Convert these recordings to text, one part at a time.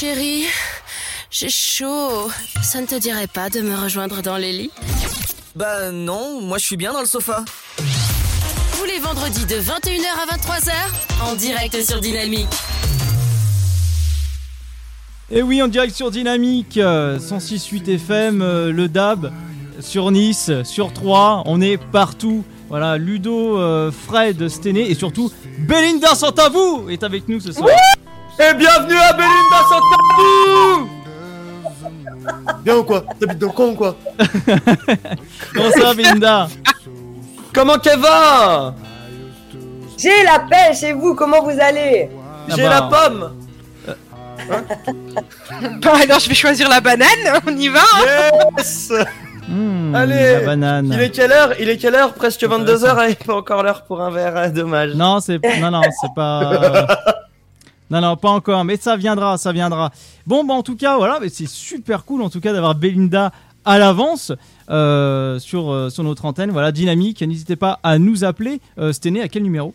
Chérie, j'ai chaud. Ça ne te dirait pas de me rejoindre dans les lits? Bah non, moi je suis bien dans le sofa. Tous les vendredis de 21h à 23h, en direct sur Dynamique. Et oui, en direct sur Dynamique, euh, 106.8 FM, euh, le DAB, sur Nice, sur 3, on est partout. Voilà, Ludo, euh, Fred, Stené et surtout Belinda Santavou est avec nous ce soir. Et bienvenue à Belinda Santabou Bien ou quoi? T'habites dans le con ou quoi? Comment ça va Belinda? Comment qu'elle va J'ai la pêche et vous, comment vous allez? Ah J'ai bah. la pomme Bon, alors je vais choisir la banane, on y va Yes. Hmm, Allez, la banane. Il est quelle heure? Il est quelle heure? Presque 22h et pas encore l'heure pour un verre, hein, dommage. Non, c'est non non, c'est pas Non non, pas encore, mais ça viendra, ça viendra. Bon, bah en tout cas, voilà, mais c'est super cool en tout cas d'avoir Belinda à l'avance euh, sur euh, sur notre antenne. Voilà, dynamique. N'hésitez pas à nous appeler. Euh, Stené, à quel numéro?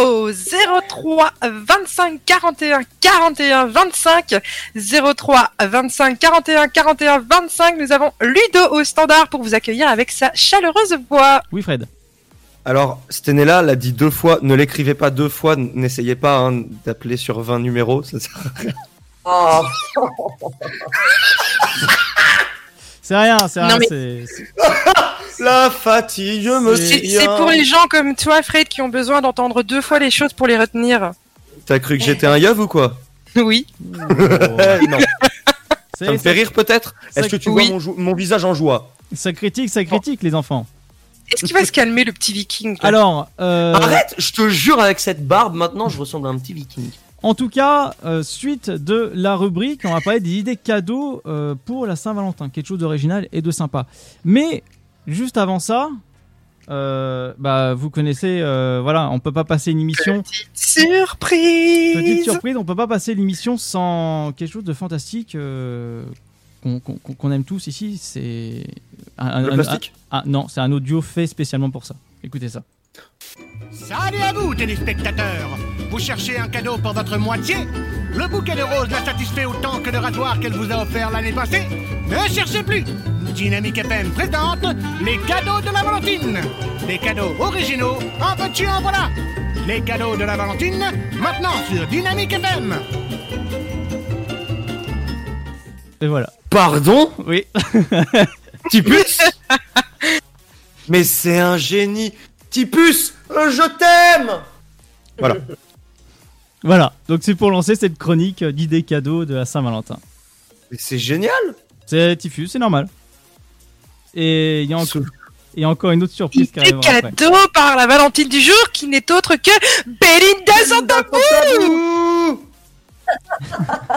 Au 03 25 41 41 25 03 25 41 41 25 nous avons Ludo au standard pour vous accueillir avec sa chaleureuse voix. Oui, Fred. Alors, Stenella l'a dit deux fois, ne l'écrivez pas deux fois, n'essayez pas hein, d'appeler sur 20 numéros, ça sert à rien. Oh, C'est rien, c'est rien. mais- La fatigue me C'est- pour les gens comme toi, Fred, qui ont besoin d'entendre deux fois les choses pour les retenir. T'as cru que j'étais un yeuve ou quoi? Oui. Eh, Non. C'est- Ça me fait rire peut-être? Est-ce que tu oui. vois mon visage en joie? Ça critique, ça critique, les enfants. Est-ce qu'il va se calmer, le petit viking là Alors, euh, Arrête, je te jure, avec cette barbe, maintenant, je ressemble à un petit viking. en tout cas, euh, suite de la rubrique, on va parler des idées cadeaux euh, pour la Saint-Valentin, quelque chose d'original et de sympa. Mais juste avant ça, euh, bah vous connaissez, euh, voilà, on peut pas passer une émission. Petite surprise Petite surprise, on peut pas passer l'émission sans quelque chose de fantastique euh, qu'on aime tous ici. C'est un, un- Le un- plastique ah, non, c'est un audio fait spécialement pour ça. Écoutez ça. Salut à vous, téléspectateurs. Vous cherchez un cadeau pour votre moitié? Le bouquet de roses l'a satisfait autant que le rasoir qu'elle vous a offert l'année passée? Ne cherchez plus. Dynamique FM présente les cadeaux de la Valentine. Des cadeaux originaux, en veux-tu, en voilà. Les cadeaux de la Valentine, maintenant sur Dynamique FM Et voilà. Pardon? Oui. Tipus Mais c'est un génie Tipus, euh, je t'aime Voilà. Voilà. Donc c'est pour lancer cette chronique d'idées cadeaux de la Saint-Valentin. Mais c'est génial C'est Tiffus, c'est normal. Et il y a encore, et encore une autre surprise qui après. cadeau par la Valentine du jour qui n'est autre que Belinda Santabou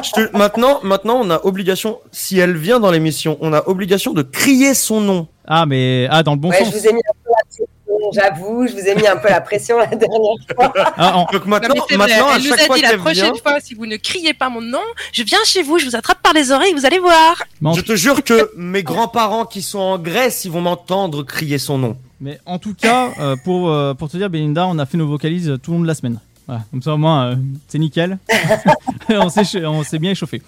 Je te- maintenant, maintenant, on a obligation, si elle vient dans l'émission, on a obligation de crier son nom. Ah mais ah dans le bon ouais, sens. je vous ai mis un peu la pression, j'avoue, je vous ai mis un peu la pression la dernière fois. Ah, en- Donc Non, maintenant, vrai, maintenant à elle nous chaque a fois dit la prochaine vient, fois, si vous ne criez pas mon nom, je viens chez vous, je vous attrape par les oreilles, vous allez voir. je te jure que mes grands-parents qui sont en Grèce, ils vont m'entendre crier son nom. mais en tout cas, euh, pour euh, pour te dire, Belinda, on a fait nos vocalises tout le long de la semaine. Voilà, comme ça au moins euh, c'est nickel. on s'est ch- on s'est bien échauffé.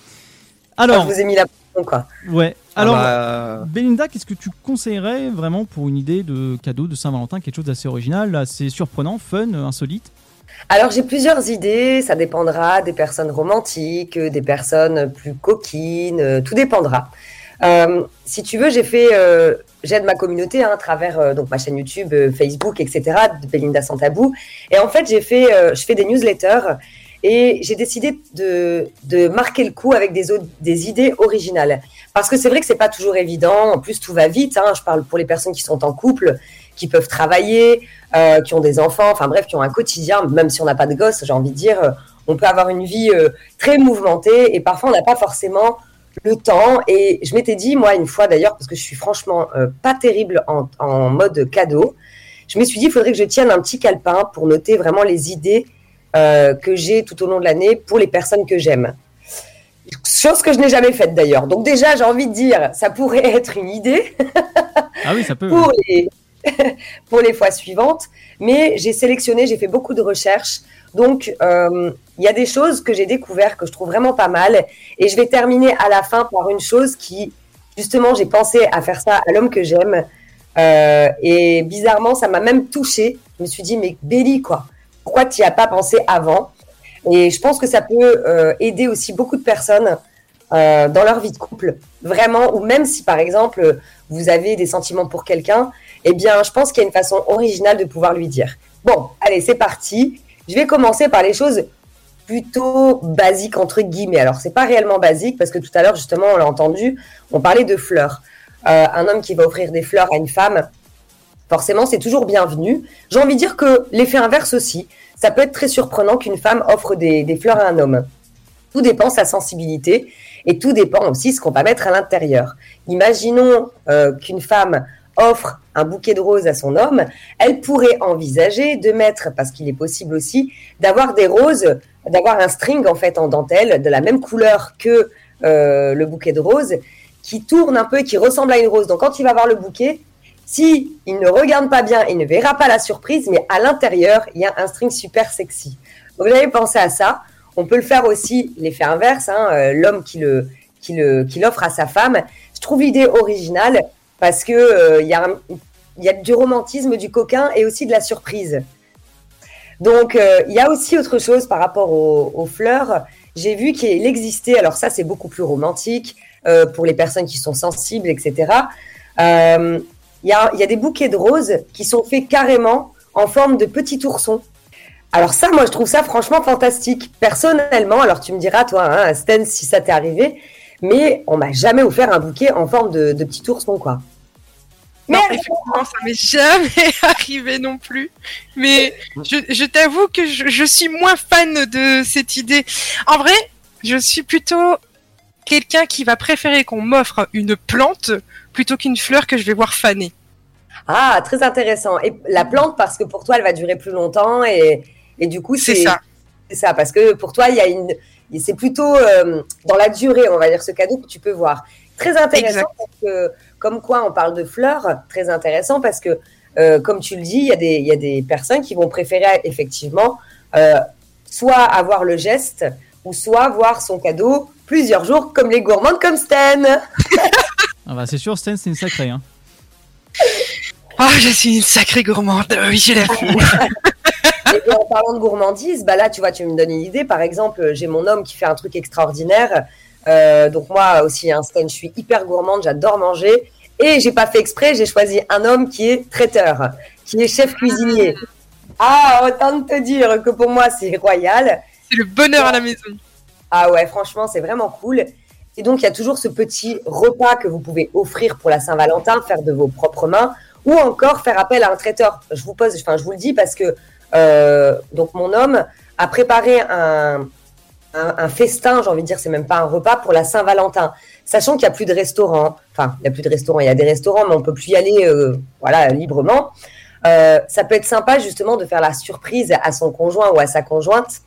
Alors je vous ai mis la pression, quoi. ouais. Alors Ah bah, Belinda, qu'est-ce que tu conseillerais vraiment pour une idée de cadeau de Saint-Valentin, quelque chose d'assez original, assez surprenant, fun, insolite? Alors j'ai plusieurs idées, ça dépendra des personnes romantiques, des personnes plus coquines, euh, tout dépendra. Euh, si tu veux, j'ai fait, euh, j'aide ma communauté hein, à travers euh, donc ma chaîne YouTube, euh, Facebook, etc. de Belinda sans tabou. Et en fait, j'ai fait, euh, je fais des newsletters et j'ai décidé de, de marquer le coup avec des, des idées originales. Parce que c'est vrai que c'est pas toujours évident. En plus, tout va vite. Hein. Je parle pour les personnes qui sont en couple, qui peuvent travailler, qui ont des enfants, enfin bref, qui ont un quotidien, même si on n'a pas de gosse, j'ai envie de dire, on peut avoir une vie très mouvementée et parfois on n'a pas forcément le temps. Et je m'étais dit, moi, une fois d'ailleurs, parce que je suis franchement euh, pas terrible en, en mode cadeau, je me suis dit, il faudrait que je tienne un petit calepin pour noter vraiment les idées euh, que j'ai tout au long de l'année pour les personnes que j'aime. Chose que je n'ai jamais faite d'ailleurs. Donc déjà, j'ai envie de dire, ça pourrait être une idée Ah oui, ça peut. pour les, pour les fois suivantes. Mais j'ai sélectionné, j'ai fait beaucoup de recherches Donc, euh, il y a des choses que j'ai découvert que je trouve vraiment pas mal. Et je vais terminer à la fin par une chose qui, justement, j'ai pensé à faire ça à l'homme que j'aime. Euh, et bizarrement, ça m'a même touchée. Je me suis dit, mais Béli, quoi, pourquoi tu n'y as pas pensé avant? Et je pense que ça peut euh, aider aussi beaucoup de personnes dans leur vie de couple. Vraiment, ou même si, par exemple, vous avez des sentiments pour quelqu'un, eh bien, je pense qu'il y a une façon originale de pouvoir lui dire. Bon, allez, c'est parti. Je vais commencer par les choses plutôt basiques entre guillemets. Alors, c'est pas réellement basique parce que tout à l'heure, justement, on l'a entendu, on parlait de fleurs. Euh, un homme qui va offrir des fleurs à une femme, forcément, c'est toujours bienvenu. J'ai envie de dire que l'effet inverse aussi. Ça peut être très surprenant qu'une femme offre des, fleurs à un homme. Tout dépend de sa sensibilité et tout dépend aussi de ce qu'on va mettre à l'intérieur. Imaginons euh, qu'une femme offre un bouquet de roses à son homme, elle pourrait envisager de mettre, parce qu'il est possible aussi, d'avoir des roses, d'avoir un string en fait en dentelle de la même couleur que euh, le bouquet de roses, qui tourne un peu qui ressemble à une rose. Donc quand il va voir le bouquet, si il ne regarde pas bien, il ne verra pas la surprise, mais à l'intérieur, il y a un string super sexy. Vous avez pensé à ça. On peut le faire aussi, l'effet inverse, hein, euh, l'homme qui le qui l'offre à sa femme. Je trouve l'idée originale parce que euh, il y a du romantisme, du coquin et aussi de la surprise. Donc euh, il y a aussi autre chose par rapport aux, fleurs. J'ai vu qu'il existait, alors ça c'est beaucoup plus romantique euh, pour les personnes qui sont sensibles, etc. Il y, a, il y a des bouquets de roses qui sont faits carrément en forme de petits oursons. Alors ça, moi, je trouve ça franchement fantastique. Personnellement, alors tu me diras, toi, hein, Sten, si ça t'est arrivé, mais on m'a jamais offert un bouquet en forme de, de petit ourson, quoi. Non, effectivement, ça m'est jamais arrivé non plus. Mais je, je t'avoue que je, je suis moins fan de cette idée. En vrai, je suis plutôt quelqu'un qui va préférer qu'on m'offre une plante plutôt qu'une fleur que je vais voir faner. Ah, très intéressant. Et la plante, parce que pour toi, elle va durer plus longtemps et, et du coup, C'est c'est ça. C'est ça, parce que pour toi, il y a une, c'est plutôt euh, dans la durée, on va dire, ce cadeau que tu peux voir. Très intéressant Exact. parce que, comme quoi, on parle de fleurs, très intéressant parce que, euh, comme tu le dis, il y a des, il y a des personnes qui vont préférer effectivement euh, soit avoir le geste ou soit voir son cadeau plusieurs jours, comme les gourmandes comme Stan. Ah bah, c'est sûr, Sten, c'est une sacrée. Hein. Ah, je suis une sacrée gourmande. Oui, j'ai la. Et en parlant de gourmandise, bah là, tu vois, tu me donnes une idée. Par exemple, j'ai mon homme qui fait un truc extraordinaire. Euh, donc moi aussi, un Stan, je suis hyper gourmande, j'adore manger. Et j'ai pas fait exprès, j'ai choisi un homme qui est traiteur, qui est chef cuisinier. Ah, autant te dire que pour moi, c'est royal. C'est le bonheur à la maison. Ah ouais, franchement, c'est vraiment cool. Et donc, il y a toujours ce petit repas que vous pouvez offrir pour la Saint-Valentin, faire de vos propres mains, ou encore faire appel à un traiteur. Je vous pose, enfin, je vous le dis parce que euh, donc mon homme a préparé un, festin, j'ai envie de dire, c'est même pas un repas pour la Saint-Valentin, sachant qu'il y a plus de restaurants. Enfin, il y a plus de restaurants, il y a des restaurants, mais on peut plus y aller, euh, voilà, librement. Euh, ça peut être sympa justement de faire la surprise à son conjoint ou à sa conjointe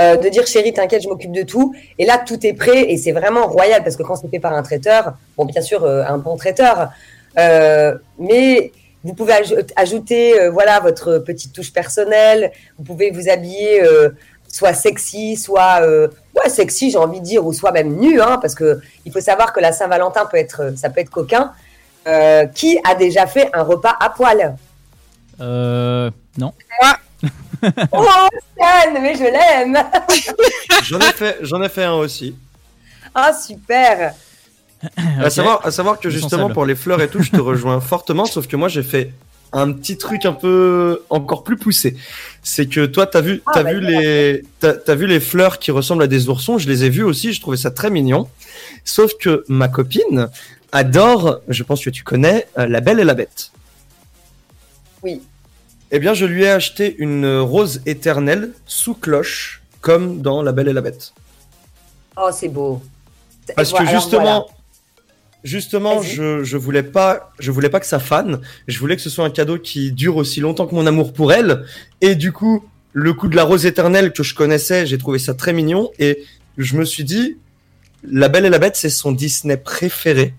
euh, de dire chérie, t'inquiète, je m'occupe de tout. Et là, tout est prêt et c'est vraiment royal parce que quand c'est fait par un traiteur, bon, bien sûr, euh, un bon traiteur, euh, mais vous pouvez aj- ajouter, euh, voilà, votre petite touche personnelle. Vous pouvez vous habiller euh, soit sexy, soit euh, ouais sexy, j'ai envie de dire, ou soit même nu, hein, parce que il faut savoir que la Saint-Valentin peut être, ça peut être coquin. Euh, qui a déjà fait un repas à poil Euh. Non. Oh, Stan, mais je l'aime J'en ai fait, j'en ai fait un aussi. Ah, super À Ok. savoir, à savoir que justement pour les fleurs et tout, je te rejoins fortement, sauf que moi j'ai fait un petit truc un peu encore plus poussé. C'est que toi t'as vu, Ah, t'as bah, vu les, t'as t'as vu les fleurs qui ressemblent à des oursons. Je les ai vues aussi, je trouvais ça très mignon. Sauf que ma copine adore, je pense que tu connais, euh, La Belle et la Bête. Oui. Eh bien, je lui ai acheté une rose éternelle sous cloche, comme dans La Belle et la Bête. Oh, c'est beau. Parce que justement, voilà. Justement, je, je voulais pas, je voulais pas que ça fane. Je voulais que ce soit un cadeau qui dure aussi longtemps que mon amour pour elle. Et du coup, le coup de la rose éternelle que je connaissais, j'ai trouvé ça très mignon. Et je me suis dit, La Belle et la Bête, c'est son Disney préféré.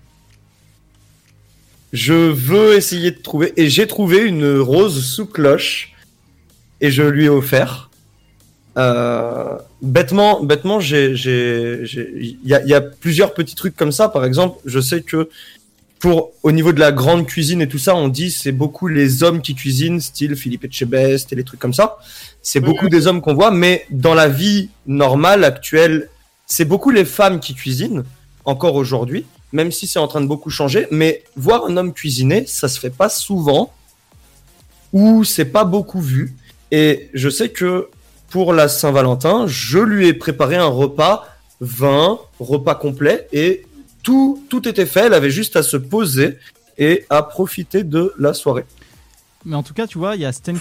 Je veux essayer de trouver, et j'ai trouvé une rose sous cloche, et je lui ai offert. Euh, bêtement, bêtement, j'ai, il y y a plusieurs petits trucs comme ça. Par exemple, je sais que pour au niveau de la grande cuisine et tout ça, on dit c'est beaucoup les hommes qui cuisinent, style Philippe Etchebest et les trucs comme ça. C'est beaucoup des hommes qu'on voit, mais dans la vie normale actuelle, c'est beaucoup les femmes qui cuisinent encore aujourd'hui, même si c'est en train de beaucoup changer. Mais voir un homme cuisiner, ça se fait pas souvent ou c'est pas beaucoup vu. Et je sais que pour la Saint-Valentin, je lui ai préparé un repas, vin, repas complet, et tout, tout était fait. Elle avait juste à se poser et à profiter de la soirée. Mais en tout cas, tu vois, il y a Sten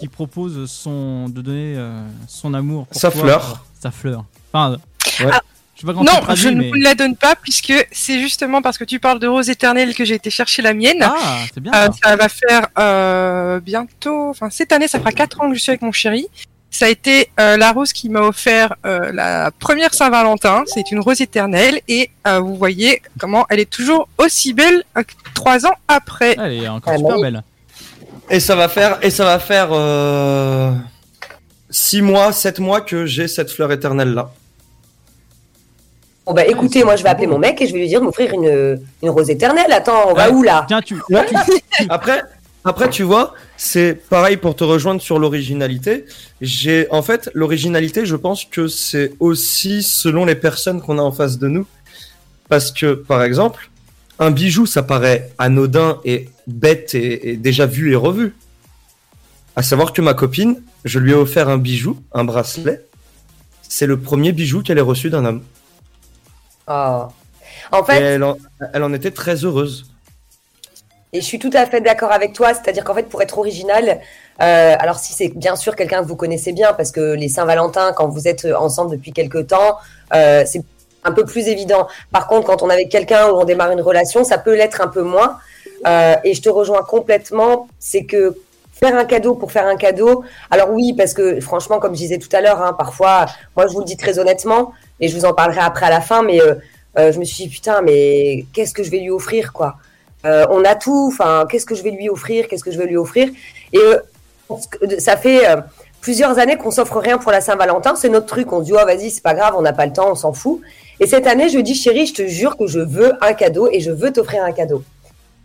qui, propose son, de donner euh, son amour. Pour Sa toi. fleur. Sa fleur. Enfin, Ouais. ah, je sais pas comment Non, traduis, je ne vous la donne pas puisque c'est justement parce que tu parles de rose éternelle que j'ai été chercher la mienne. Ah, c'est bien Euh, ça. va faire euh, bientôt, enfin cette année, ça fera quatre ans que je suis avec mon chéri. Ça a été euh, la rose qui m'a offert euh, la première Saint-Valentin. C'est une rose éternelle et euh, vous voyez comment elle est toujours aussi belle euh, trois ans après. Elle est encore super belle. Et ça va faire, et ça va faire euh, six mois, sept mois que j'ai cette fleur éternelle là. Bon bah écoutez, moi je vais appeler mon mec et je vais lui dire de m'offrir une, une rose éternelle. Attends, on va où là? Tiens, tu, Ouais. Après, après, tu vois, c'est pareil pour te rejoindre sur l'originalité. J'ai, en fait, l'originalité, je pense que c'est aussi selon les personnes qu'on a en face de nous. Parce que, par exemple, un bijou, ça paraît anodin et bête et, et déjà vu et revu. À savoir que ma copine, je lui ai offert un bijou, un bracelet. C'est le premier bijou qu'elle ait reçu d'un homme. Oh. En fait, elle en, elle en était très heureuse. Et je suis tout à fait d'accord avec toi, c'est-à-dire qu'en fait, pour être original, euh, alors si c'est bien sûr quelqu'un que vous connaissez bien, parce que les Saint-Valentin, quand vous êtes ensemble depuis quelque temps, euh, c'est un peu plus évident. Par contre, quand on est avec quelqu'un où on démarre une relation, ça peut l'être un peu moins. Euh, et je te rejoins complètement, c'est que faire un cadeau pour faire un cadeau, alors oui, parce que franchement, comme je disais tout à l'heure, hein, parfois, moi je vous le dis très honnêtement, et je vous en parlerai après à la fin, mais euh, euh, je me suis dit, putain, mais qu'est-ce que je vais lui offrir, quoi euh, on a tout. Enfin, qu'est-ce que je vais lui offrir Qu'est-ce que je vais lui offrir Et euh, ça fait euh, plusieurs années qu'on s'offre rien pour la Saint-Valentin. C'est notre truc. On se dit, oh, vas-y, c'est pas grave, on n'a pas le temps, on s'en fout. Et cette année, je dis, chérie, je te jure que je veux un cadeau et je veux t'offrir un cadeau.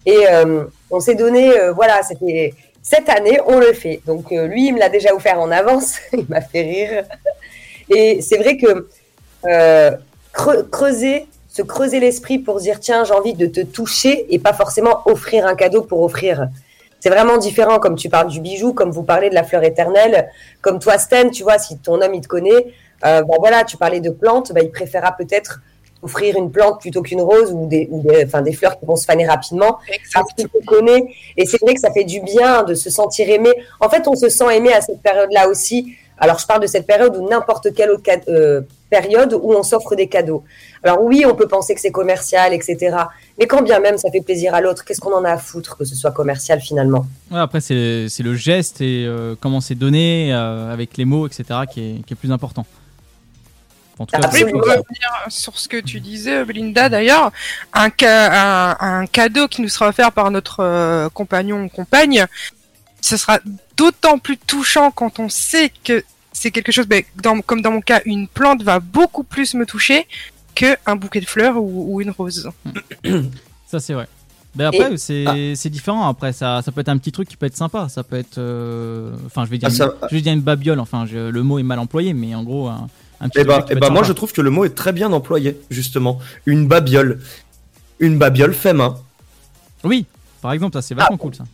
Et euh, on s'est donné, euh, voilà, c'était cette année, on le fait. Donc euh, lui, il me l'a déjà offert en avance. il m'a fait rire. Et c'est vrai que euh, creu- creuser se creuser l'esprit pour se dire tiens j'ai envie de te toucher et pas forcément offrir un cadeau pour offrir. C'est vraiment différent comme tu parles du bijou, comme vous parlez de la fleur éternelle, comme toi Stan, tu vois si ton homme il te connaît, euh, bon voilà tu parlais de plantes, bah, il préférera peut-être offrir une plante plutôt qu'une rose ou des, ou des, enfin, des fleurs qui vont se faner rapidement parce qu'il te connaît. Et c'est vrai que ça fait du bien de se sentir aimé. En fait, on se sent aimé à cette période-là aussi. Alors, je parle de cette période ou n'importe quelle autre euh, période où on s'offre des cadeaux. Alors oui, on peut penser que c'est commercial, etc. Mais quand bien même ça fait plaisir à l'autre, qu'est-ce qu'on en a à foutre que ce soit commercial finalement? Ouais, après, c'est le geste et euh, comment c'est donné euh, avec les mots, etc., qui est, qui est plus important. Cas, Après, pour revenir sur ce que tu disais, Belinda, d'ailleurs, un, ca- un, un cadeau qui nous sera offert par notre euh, compagnon ou compagne, ce sera d'autant plus touchant quand on sait que c'est quelque chose, ben, dans- comme dans mon cas, une plante va beaucoup plus me toucher que un bouquet de fleurs ou, ou une rose. ça c'est vrai. Mais après, c'est c'est différent. Après, ça, ça peut être un petit truc qui peut être sympa. Ça peut être. euh, Enfin, je vais dire, Ah, ça- une, je vais dire une babiole. Enfin, je- le mot est mal employé, mais en gros, un, un petit Et truc bah, qui eh peut bah être moi je trouve que le mot est très bien employé, justement. Une babiole. Une babiole fait main. Oui, par exemple, ça c'est vachement cool ça.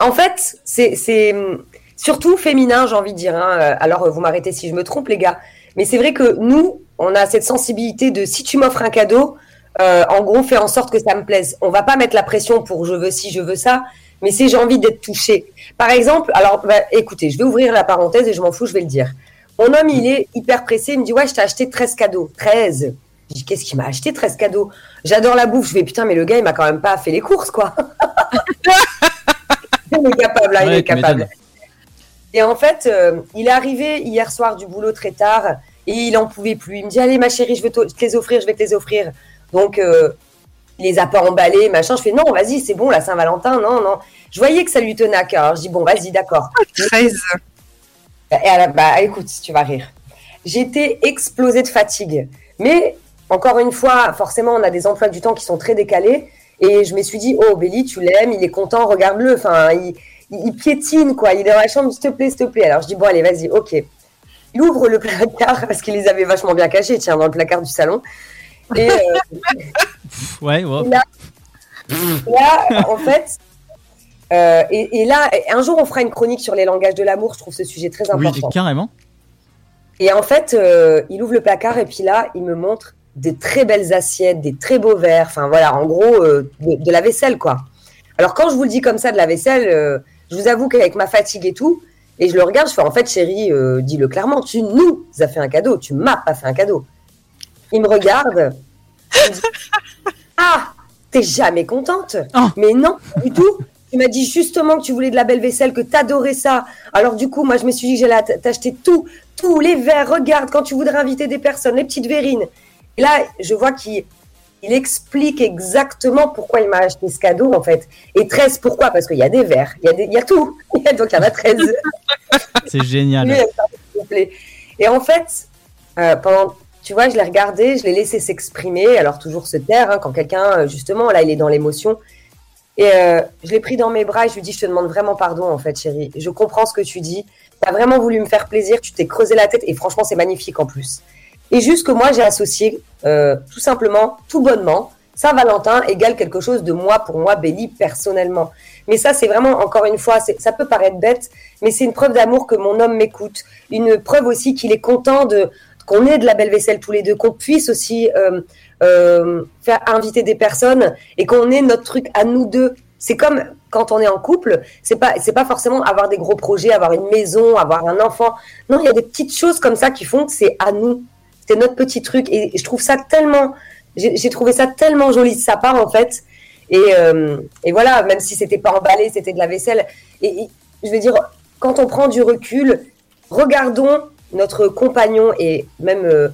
En fait, c'est surtout féminin, j'ai envie de dire. hein. Euh, Alors, euh, vous m'arrêtez si je me trompe, les gars. Mais c'est vrai que nous, on a cette sensibilité de si tu m'offres un cadeau, euh, en gros, fais en sorte que ça me plaise. On va pas mettre la pression pour je veux ci, je veux ça, mais c'est j'ai envie d'être touché. Par exemple, alors, bah, écoutez, je vais ouvrir la parenthèse et je m'en fous, je vais le dire. Mon homme, il est hyper pressé. Il me dit Ouais, je t'ai acheté 13 cadeaux. 13. Je dis Qu'est-ce qu'il m'a acheté 13 cadeaux? J'adore la bouffe. Je vais Putain, mais le gars, il m'a quand même pas fait les courses, quoi. il est capable, là, il Ouais, est capable. Et en fait, euh, il est arrivé hier soir du boulot très tard et il en pouvait plus. Il me dit Allez, ma chérie, je vais te les offrir, je vais te les offrir. Donc, euh, il les a pas emballés, machin. Je fais Non, vas-y, c'est bon, la Saint-Valentin, non, non. Je voyais que ça lui tenait à cœur. Je dis Bon, vas-y, d'accord. 13. Et à la- bah, écoute, tu vas rire. J'étais explosée de fatigue. Mais, encore une fois, forcément, on a des emplois du temps qui sont très décalés. Et je me suis dit, oh, Béli, tu l'aimes, il est content, regarde-le. Enfin, il, il- piétine, quoi. Il est dans la chambre, s'il te plaît, s'il te plaît. Alors, je dis, bon, allez, vas-y, ok. Il ouvre le placard, parce qu'il les avait vachement bien cachés, tiens, dans le placard du salon. Et euh, Ouais, ouais. là, en fait, euh, et, et là, un jour, on fera une chronique sur les langages de l'amour. Je trouve ce sujet très Oui, important. carrément. Et en fait, euh, il ouvre le placard et puis là, il me montre des très belles assiettes, des très beaux verres. Enfin voilà, en gros, de, de la vaisselle quoi. Alors quand je vous le dis comme ça de la vaisselle, je vous avoue qu'avec ma fatigue et tout, et je le regarde, je fais en fait, chérie, euh, dis-le clairement, tu nous as fait un cadeau, tu m'as pas fait un cadeau. Il me regarde, il me dit, ah, t'es jamais contente Ah. Mais non, du tout. Tu m'as dit justement que tu voulais de la belle vaisselle, que t'adorais ça. Alors du coup, moi, je me suis dit que j'allais t'acheter tout, tous les verres. Regarde, quand tu voudrais inviter des personnes, les petites verrines. Et là, je vois qu'il il explique exactement pourquoi il m'a acheté ce cadeau, en fait. Et 13, pourquoi? Parce qu'il y a des verres, il y a, des, il y a tout. Donc, il y en a 13. C'est génial. Et en fait, euh, pendant, tu vois, je l'ai regardé, je l'ai laissé s'exprimer, alors toujours se taire, hein, quand quelqu'un, euh, justement, là, il est dans l'émotion. Et euh, je l'ai pris dans mes bras et je lui dis, je te demande vraiment pardon, en fait, chérie. Je comprends ce que tu dis. Tu as vraiment voulu me faire plaisir, tu t'es creusé la tête et franchement, c'est magnifique en plus. Et juste que moi, j'ai associé, euh, tout simplement, tout bonnement, Saint-Valentin égale quelque chose de moi, pour moi, Béli, personnellement. Mais ça, c'est vraiment, encore une fois, ça peut paraître bête, mais c'est une preuve d'amour que mon homme m'écoute. Une preuve aussi qu'il est content de qu'on ait de la belle vaisselle tous les deux, qu'on puisse aussi euh, euh, faire inviter des personnes et qu'on ait notre truc à nous deux. C'est comme quand on est en couple, c'est pas c'est pas forcément avoir des gros projets, avoir une maison, avoir un enfant. Non, il y a des petites choses comme ça qui font que c'est à nous. C'est notre petit truc et je trouve ça tellement j'ai trouvé ça tellement joli de sa part en fait. Et, euh, voilà, même si c'était pas emballé, c'était de la vaisselle. Et, je veux dire, quand on prend du recul, regardons notre compagnon et même euh,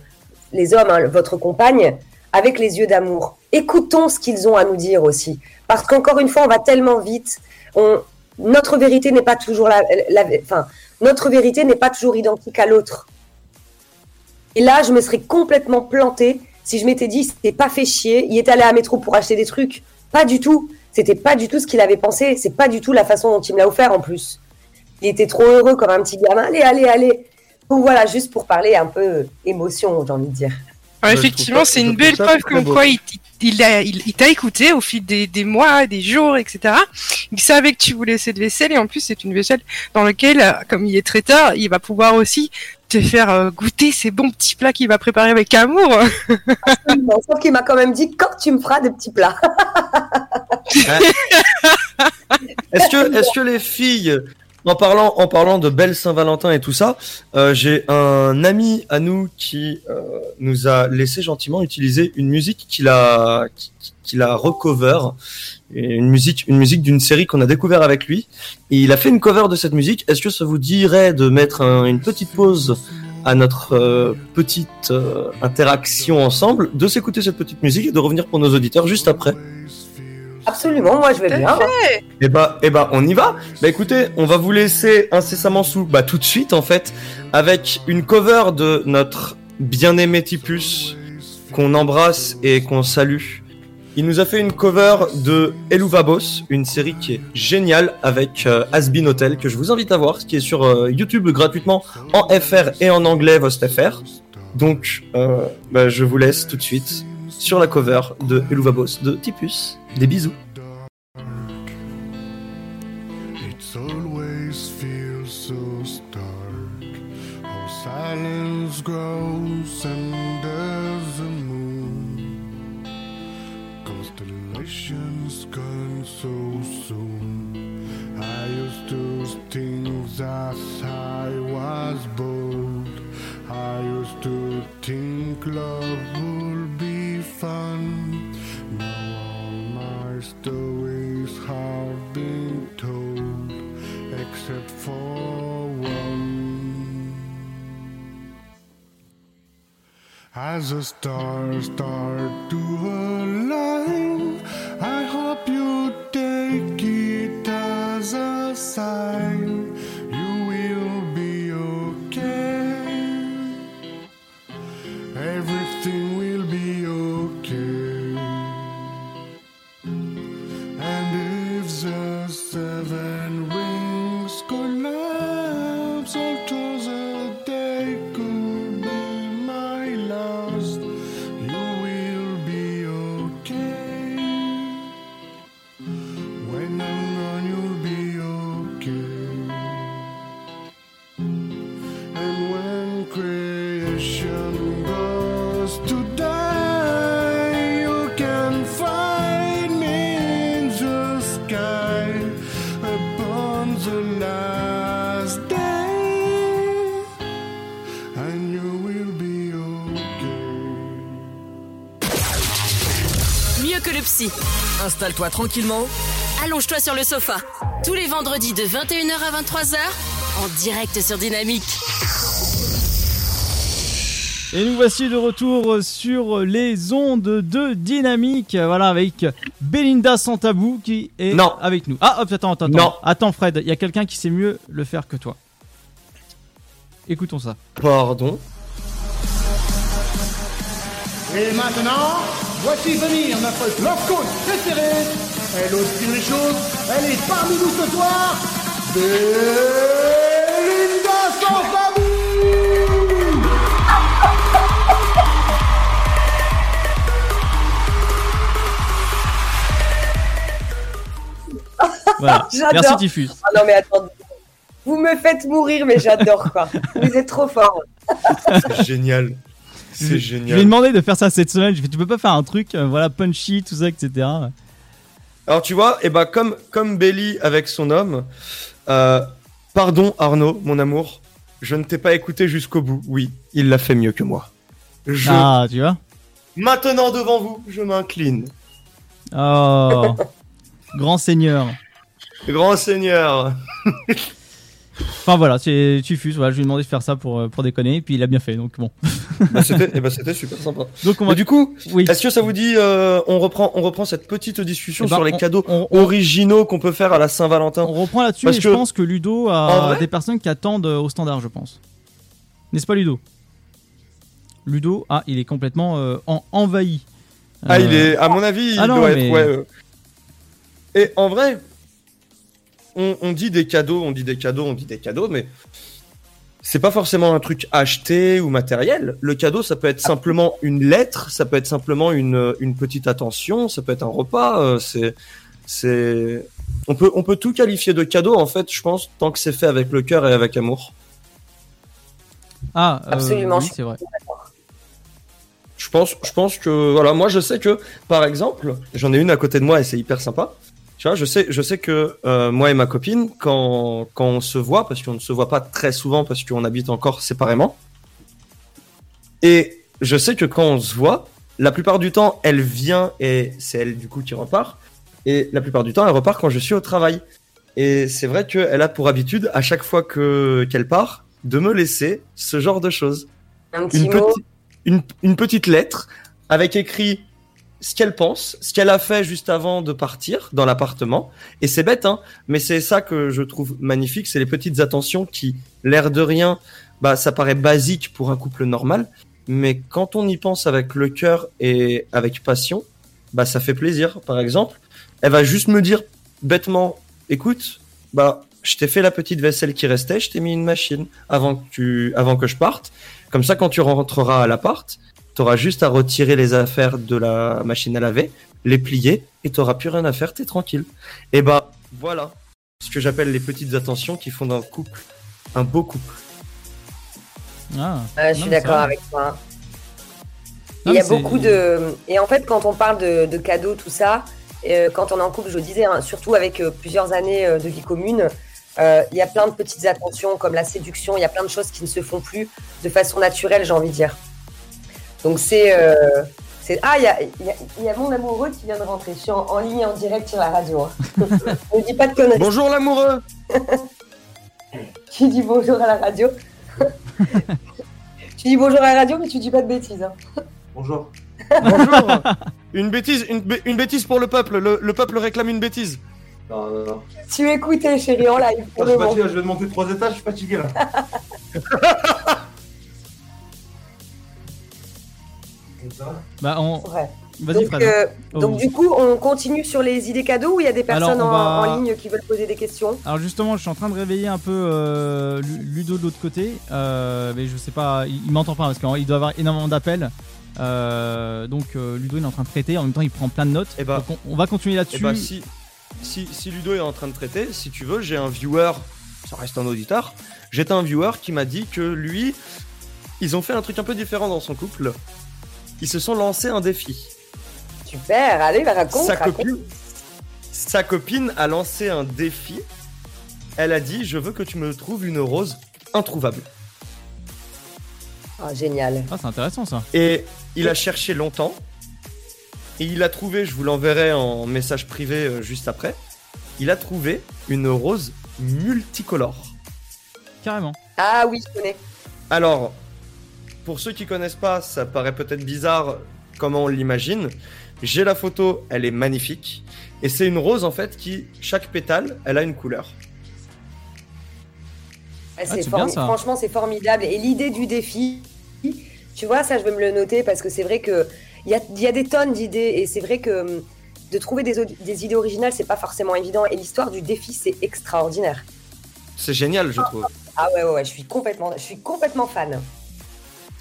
les hommes, hein, votre compagne, avec les yeux d'amour. Écoutons ce qu'ils ont à nous dire aussi. Parce qu'encore une fois, on va tellement vite. Notre vérité n'est pas toujours la, la- enfin, notre vérité n'est pas toujours identique à l'autre. Et là, je me serais complètement plantée si je m'étais dit, c'était pas fait chier, il est allé à métro pour acheter des trucs. Pas du tout. C'était pas du tout ce qu'il avait pensé. C'est pas du tout la façon dont il me l'a offert en plus. Il était trop heureux comme un petit gamin. Allez, allez, allez. Donc voilà, juste pour parler un peu émotion, j'ai envie de dire. Effectivement, c'est une belle preuve comme beau. quoi il, il, a- il- il t'a écouté au fil des, des mois, des jours, etc. Il savait que tu voulais cette vaisselle et en plus c'est une vaisselle dans laquelle, comme il est traiteur, il va pouvoir aussi te faire euh, goûter ces bons petits plats qu'il va préparer avec amour. Bon, sauf qu'il m'a quand même dit quand tu me feras des petits plats. Est-ce que, est-ce que les filles, en parlant, en parlant de belle Saint-Valentin et tout ça, euh, j'ai un ami à nous qui euh, nous a laissé gentiment utiliser une musique qu'il a, qu'il a recover, et une musique, une musique d'une série qu'on a découvert avec lui. Et il a fait une cover de cette musique. Est-ce que ça vous dirait de mettre un- une petite pause à notre euh, petite euh, interaction ensemble, de s'écouter cette petite musique et de revenir pour nos auditeurs juste après? Absolument, moi je vais bien. Eh bah, eh bah, on y va. Bah écoutez, on va vous laisser incessamment sous, bah tout de suite en fait, avec une cover de notre bien-aimé Tipus qu'on embrasse et qu'on salue. Il nous a fait une cover de Eluvabos, une série qui est géniale avec euh, Asbin Hotel que je vous invite à voir, qui est sur euh, YouTube gratuitement en FR et en anglais VostFR. Donc, euh, bah, je vous laisse tout de suite sur la cover de Eluvabos de Tipus. Des bisous. Love will be fun. Now all my stories have been told, except for one. As the stars start to align, I hope you take it as a sign. Installe-toi tranquillement. Allonge-toi sur le sofa. Tous les vendredis de 21h à 23h, en direct sur Dynamique. Et nous voici de retour sur les ondes de Dynamique, voilà, avec Belinda Santabou qui est Non. avec nous. Ah, hop, attends, attends, attends. Non. Attends, Fred, il y a quelqu'un qui sait mieux le faire que toi. Écoutons ça. Pardon. Et maintenant, voici venir notre love coach préférée. Elle ose dire les choses, elle est parmi nous ce soir. Belinda Santabou Voilà. J'adore. Merci Tiffus. Ah non, mais attendez. Vous me faites mourir, mais j'adore quoi. Vous êtes trop fort. C'est génial. Je- lui ai demandé de faire ça cette semaine. Je lui ai fait, tu peux pas faire un truc, euh, voilà, punchy, tout ça, etc. Alors tu vois, et bah comme comme Belly avec son homme, euh, pardon Arnaud, mon amour, je ne t'ai pas écouté jusqu'au bout. Oui, il l'a fait mieux que moi. Je Ah, tu vois maintenant devant vous, je m'incline. Oh, grand seigneur. Grand Seigneur. Enfin voilà, c'est Tiffus. Voilà, je lui ai demandé de faire ça pour, euh, pour déconner, et puis il a bien fait. Donc bon. Bah, c'était, eh ben, c'était super sympa. Donc on Mais va. du coup, Oui. est-ce que ça vous dit, euh, on reprend, on reprend cette petite discussion Eh ben, sur les on- cadeaux on- on- originaux qu'on peut faire à la Saint-Valentin? On reprend là-dessus Parce et je que- pense que Ludo a des personnes qui attendent euh, au standard, je pense. N'est-ce pas Ludo? Ludo, ah, il est complètement euh, en- envahi. Ah, il est, à mon avis, il ah non, doit mais- être, ouais. Et en vrai, on, on dit des cadeaux, on dit des cadeaux, on dit des cadeaux, mais c'est pas forcément un truc acheté ou matériel. Le cadeau, ça peut être simplement une lettre, ça peut être simplement une, une petite attention, ça peut être un repas. euh, c'est, c'est, on peut, on peut tout qualifier de cadeau en fait, je pense, tant que c'est fait avec le cœur et avec amour. Ah, euh, Absolument, oui, c'est vrai. Je pense, je pense que voilà, moi je sais que par exemple, j'en ai une à côté de moi et c'est hyper sympa. Tu vois, je sais, je sais que euh, moi et ma copine, quand quand on se voit, parce qu'on ne se voit pas très souvent parce qu'on habite encore séparément, et je sais que quand on se voit, la plupart du temps, elle vient et c'est elle du coup qui repart, et la plupart du temps, elle repart quand je suis au travail. Et c'est vrai qu'elle a pour habitude à chaque fois que qu'elle part de me laisser ce genre de choses Un petit une, mot. petite- une, une petite lettre avec écrit ce qu'elle pense, ce qu'elle a fait juste avant de partir dans l'appartement. Et c'est bête, hein, mais c'est ça que je trouve magnifique, c'est les petites attentions qui, l'air de rien, bah ça paraît basique pour un couple normal, mais quand on y pense avec le cœur et avec passion, bah ça fait plaisir. Par exemple, elle va juste me dire bêtement, écoute, bah je t'ai fait la petite vaisselle qui restait, je t'ai mis une machine avant que tu, avant que je parte. Comme ça, quand tu rentreras à l'appart, tu auras juste à retirer les affaires de la machine à laver, les plier, et tu plus rien à faire, t'es tranquille. Et bah voilà ce que j'appelle les petites attentions qui font d'un couple un beau couple. Ah. Ouais, je Non, suis d'accord avec toi. Non, Il y a beaucoup de. Et en fait, quand on parle de, de cadeaux, tout ça, euh, quand on est en couple, je le disais, hein, surtout avec euh, plusieurs années euh, de vie commune, euh, il y a plein de petites attentions comme la séduction, il y a plein de choses qui ne se font plus de façon naturelle, j'ai envie de dire. Donc c'est. euh, c'est- ah, il y a, il y a- il y a mon amoureux qui vient de rentrer. Je suis en, en ligne en direct sur la radio. hein. ne dis pas de conneries. Bonjour l'amoureux Tu dis bonjour à la radio. tu dis bonjour à la radio, mais tu dis pas de bêtises. hein. Bonjour. Bonjour Une bêtise, une, une bêtise pour le peuple, le, le peuple réclame une bêtise. Non, non, non. Tu écoutais, chérie, en live. je, suis fatigué, je vais monter trois étages, je suis fatigué là. Bah, on... Ouais. Vas-y, Donc, Fred. euh, Oh. donc du coup, on continue sur les idées cadeaux ou il y a des personnes on en, va- en ligne qui veulent poser des questions? Alors justement, je suis en train de réveiller un peu euh, Lu- Ludo de l'autre côté, euh, mais je sais pas, il, il m'entend pas parce qu'il doit avoir énormément d'appels. Euh, donc euh, Ludo il est en train de traiter, en même temps il prend plein de notes. Eh bah- donc on, on va continuer Et là-dessus. bah si, si, si Ludo est en train de traiter, si tu veux, j'ai un viewer, ça reste un auditeur, j'ai un viewer qui m'a dit que lui, ils ont fait un truc un peu différent dans son couple. Ils se sont lancés un défi. Super, allez, bah, raconte, sa raconte. copine, sa copine a lancé un défi. Elle a dit Je veux que tu me trouves une rose introuvable. Ah, génial. Ah c'est intéressant ça. Et il a cherché longtemps. Et il a trouvé, je vous l'enverrai en message privé euh, juste après. Il a trouvé une rose multicolore. Carrément. Ah oui, je connais. Alors, pour ceux qui connaissent pas, ça paraît peut-être bizarre comment on l'imagine. J'ai la photo, elle est magnifique. Et c'est une rose en fait qui, chaque pétale, elle a une couleur. Ah, bien, ça. Franchement, c'est formidable. Et l'idée du défi, tu vois, ça, je vais me le noter parce que c'est vrai que il y a, il y a des tonnes d'idées et c'est vrai que hum, de trouver des, idées originales, c'est pas forcément évident. Et l'histoire du défi, c'est extraordinaire. C'est génial, je trouve. Ah ouais, ouais, ouais, je suis complètement, je suis complètement fan.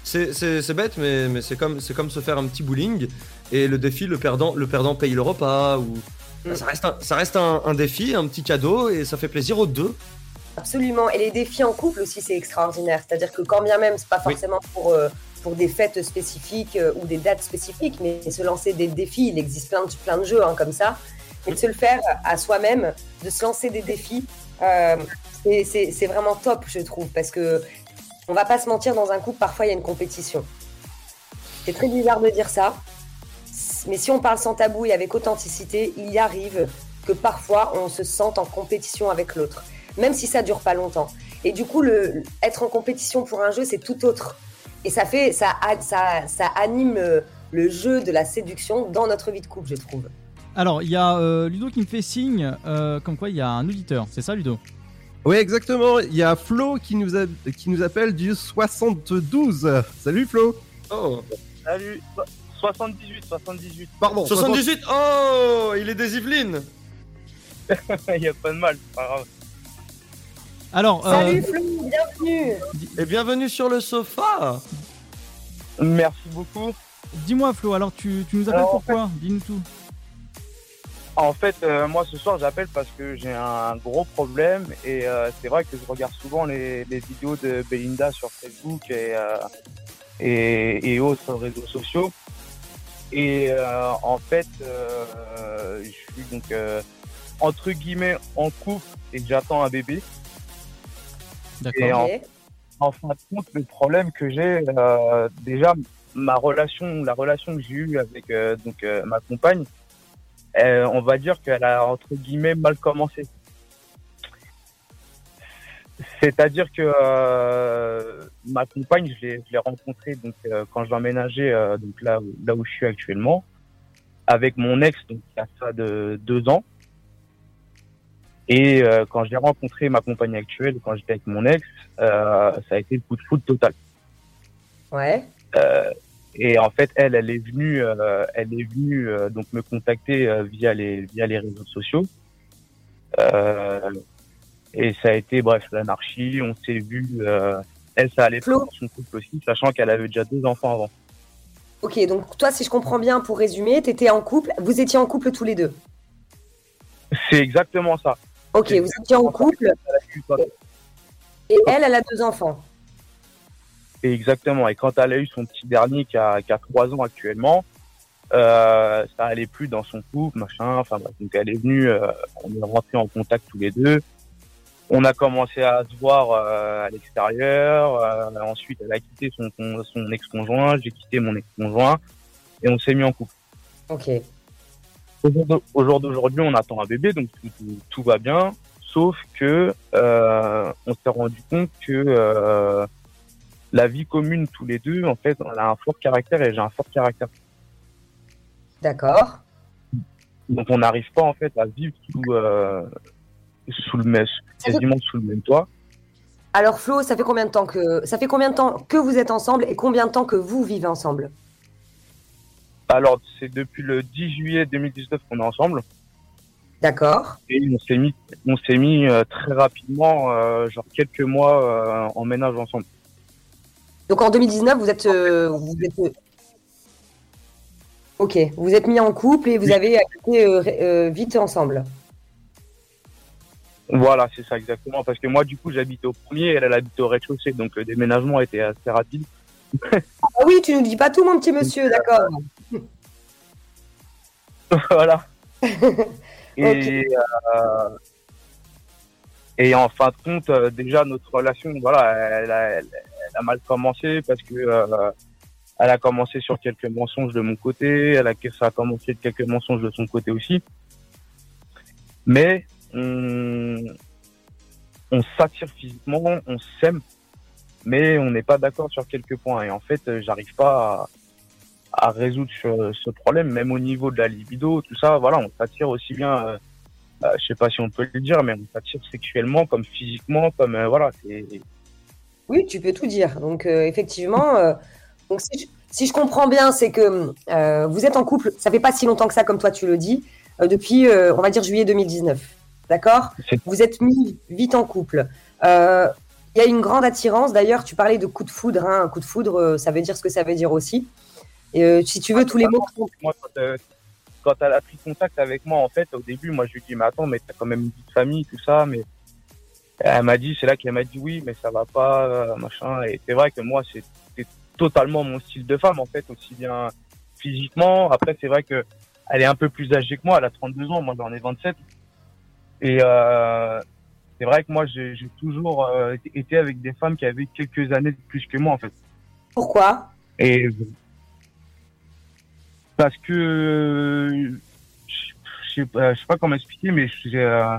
C'est- C'est c'est bête, mais, mais c'est comme, c'est comme se faire un petit bowling. Et le défi, le perdant, le perdant paye le repas. Ou... Mm. Ça reste, un, ça reste un, un défi, un petit cadeau, et ça fait plaisir aux deux. Absolument. Et les défis en couple aussi, c'est extraordinaire. C'est-à-dire que quand bien même, c'est pas Oui. forcément pour, euh, pour des fêtes spécifiques euh, ou des dates spécifiques, mais se lancer des défis, il existe plein de, plein de jeux hein, comme ça. Mais de se le faire à soi-même, de se lancer des défis, euh, c'est- c'est c'est vraiment top, je trouve. Parce que on va pas se mentir, dans un couple, parfois, il y a une compétition. C'est très bizarre de dire ça. Mais si on parle sans tabou et avec authenticité, il y arrive que parfois on se sente en compétition avec l'autre même si ça dure pas longtemps. Et du coup, être en compétition pour un jeu, c'est tout autre. Et ça fait, ça anime euh, le jeu de la séduction dans notre vie de couple, je trouve. Alors il y a euh, Ludo qui me fait signe, euh, comme quoi il y a un auditeur. C'est ça Ludo? Oui, exactement. Il y a Flo qui nous, a- qui nous appelle du 72. Salut Flo. Oh Salut. 78, 78. Pardon. 78 Oh Il est des Yvelines Il n'y a pas de mal, c'est pas grave. Alors, euh, Salut Flo, bienvenue Et bienvenue sur le sofa Merci beaucoup. dis-moi Flo, alors tu, tu nous appelles Alors, en pourquoi Dis-nous tout. En fait, euh, moi ce soir j'appelle parce que j'ai un gros problème et euh, c'est vrai que je regarde souvent les, les vidéos de Belinda sur Facebook et, euh, et, et autres réseaux sociaux. Et euh, en fait, euh, je suis donc euh, entre guillemets en couple et j'attends un bébé. D'accord. Et en, en fin de compte, le problème que j'ai, euh, déjà, ma relation, la relation que j'ai eue avec euh, donc euh, ma compagne, euh, on va dire qu'elle a entre guillemets mal commencé. C'est-à-dire que euh, ma compagne, je l'ai, je rencontrée donc euh, quand j'ai emménagé euh, donc là, où- là où je suis actuellement, avec mon ex donc il y a ça de deux ans. Et quand j'ai rencontré ma compagne actuelle, quand j'étais avec mon ex, ça a été le coup de foudre total. Ouais. Et en fait, elle, elle est venue, euh, elle est venue euh, donc me contacter euh, via les via les réseaux sociaux. Et ça a été bref l'anarchie. On s'est vu. Elle, ça allait Flo. son couple aussi, sachant qu'elle avait déjà deux enfants avant. Ok, donc toi, si je comprends bien, pour résumer, tu étais en couple, vous étiez en couple tous les deux. C'est exactement ça. Ok, vous étiez en couple et elle, elle a deux enfants. Et exactement. Et quand elle a eu son petit dernier qui a, qui a 3 ans actuellement, euh, ça allait plus dans son couple, machin. Enfin bref. Donc elle est venue, euh, on est rentrés en contact tous les deux. On a commencé à se voir euh, à l'extérieur. euh, ensuite, elle a quitté son, con- son ex-conjoint, j'ai quitté mon ex-conjoint et on s'est mis en couple. Ok. Au jour d'au- Au jour d'aujourd'hui, on attend un bébé, donc tout, tout- tout va bien. Sauf que on s'est rendu compte que la vie commune tous les deux, en fait, on a un fort caractère et j'ai un fort caractère. D'accord. Donc on n'arrive pas en fait à vivre sous euh, sous le même, quasiment sous le même toit. Alors Flo, ça fait combien de temps que ça fait combien de temps que vous êtes ensemble et combien de temps que vous vivez ensemble? Alors, c'est depuis le 10 juillet 2019 qu'on est ensemble. D'accord. Et on s'est mis, on s'est mis euh, très rapidement, euh, genre quelques mois euh, en ménage ensemble. Donc en 2019, vous êtes, euh, vous êtes, euh, ok, vous êtes mis en couple et vous Oui. avez habité euh, euh, vite ensemble. Voilà, c'est ça exactement. Parce que moi, du coup, j'habitais au premier, elle, elle habitait au rez-de-chaussée, donc le déménagement était assez rapide. Ah oui, tu nous dis pas tout, mon petit monsieur, d'accord. voilà. Et, euh, et en fin de compte, euh, déjà notre relation, voilà, elle a, elle- elle a mal commencé parce que euh, elle a commencé sur quelques mensonges de mon côté, elle a ça a commencé de quelques mensonges de son côté aussi. Mais on, s'attire physiquement, on s'aime, mais on n'est pas d'accord sur quelques points. Et en fait, j'arrive pas à résoudre ce, problème, même au niveau de la libido, tout ça. Voilà, on s'attire aussi bien, euh, euh, je sais pas si on peut le dire, mais on s'attire sexuellement, comme physiquement, comme euh, voilà. Oui, tu peux tout dire. Donc euh, effectivement, euh, donc si je, si je comprends bien, c'est que euh, vous êtes en couple. Ça fait pas si longtemps que ça, comme toi tu le dis, depuis, on va dire juillet 2019. D'accord? Vous êtes mis vite en couple. Il y a une grande attirance. D'ailleurs, tu parlais de coup de foudre. Hein. Un coup de foudre, ça veut dire ce que ça veut dire aussi. Et si tu veux, tous les mots. moi quand, quand elle a pris contact avec moi, en fait, au début, moi je lui dis mais attends, mais t'as quand même une vie de famille, tout ça, mais elle m'a dit, c'est là qu'elle m'a dit oui, mais ça va pas, euh, machin. Et c'est vrai que moi c'était totalement mon style de femme, en fait, aussi bien physiquement. Après, c'est vrai que elle est un peu plus âgée que moi, elle a 32 ans, moi j'en ai 27. Et euh, c'est vrai que moi j'ai toujours euh, été avec des femmes qui avaient quelques années de plus que moi, en fait. Pourquoi? Et parce que je je sais pas, je sais pas comment expliquer, mais j'ai, euh,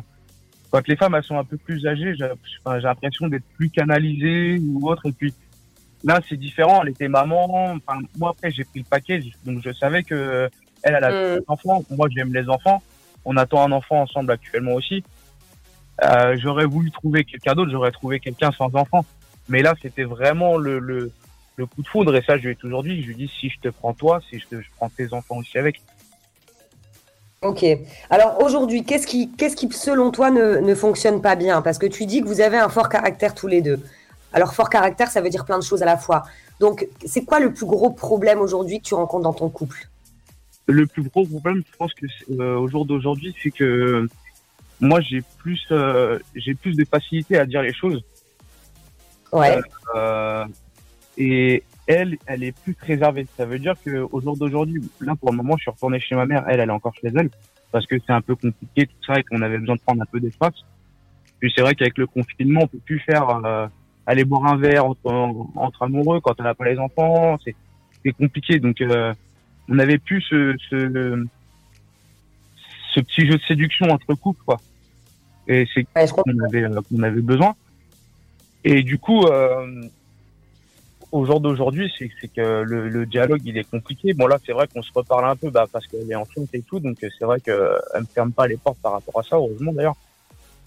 quand les femmes elles sont un peu plus âgées, j'ai enfin, l'impression d'être plus canalisée ou autre. Et puis là, c'est différent. Elle était maman. Enfin, moi après, j'ai pris le paquet, donc je savais que elle, elle a Mm. des enfants. Moi, j'aime les enfants. On attend un enfant ensemble actuellement aussi. Euh, j'aurais voulu trouver quelqu'un d'autre. J'aurais trouvé quelqu'un sans enfant. Mais là, c'était vraiment le, le le coup de foudre et ça je lui ai toujours dit je lui dis si je te prends toi si je te je prends tes enfants aussi avec Ok. Alors aujourd'hui, qu'est-ce qui, qu'est-ce qui, selon toi, ne, ne fonctionne pas bien? Parce que tu dis que vous avez un fort caractère tous les deux. Alors fort caractère, ça veut dire plein de choses à la fois. Donc, c'est quoi le plus gros problème aujourd'hui que tu rencontres dans ton couple? Le plus gros problème je pense que c'est, euh, au jour d'aujourd'hui c'est que euh, moi j'ai plus euh, j'ai plus de facilité à dire les choses Ouais. euh, et elle elle est plus réservée ça veut dire que au jour d'aujourd'hui là pour le moment je suis retourné chez ma mère. Elle elle est encore chez elle parce que c'est un peu compliqué tout ça et qu'on avait besoin de prendre un peu d'espace. Puis c'est vrai qu'avec le confinement on peut plus faire euh, aller boire un verre entre, entre amoureux quand on n'a pas les enfants. C'est c'est compliqué. Donc euh, on avait plus ce, ce ce petit jeu de séduction entre couples quoi. Et c'est Ouais, qu'on avait euh, avait besoin. Et du coup euh, au jour d'aujourd'hui c'est c'est que le, le dialogue il est compliqué. Bon là c'est vrai qu'on se reparle un peu bah parce qu'elle est enceinte et tout donc euh, c'est vrai que euh, elle me ferme pas les portes par rapport à ça heureusement d'ailleurs.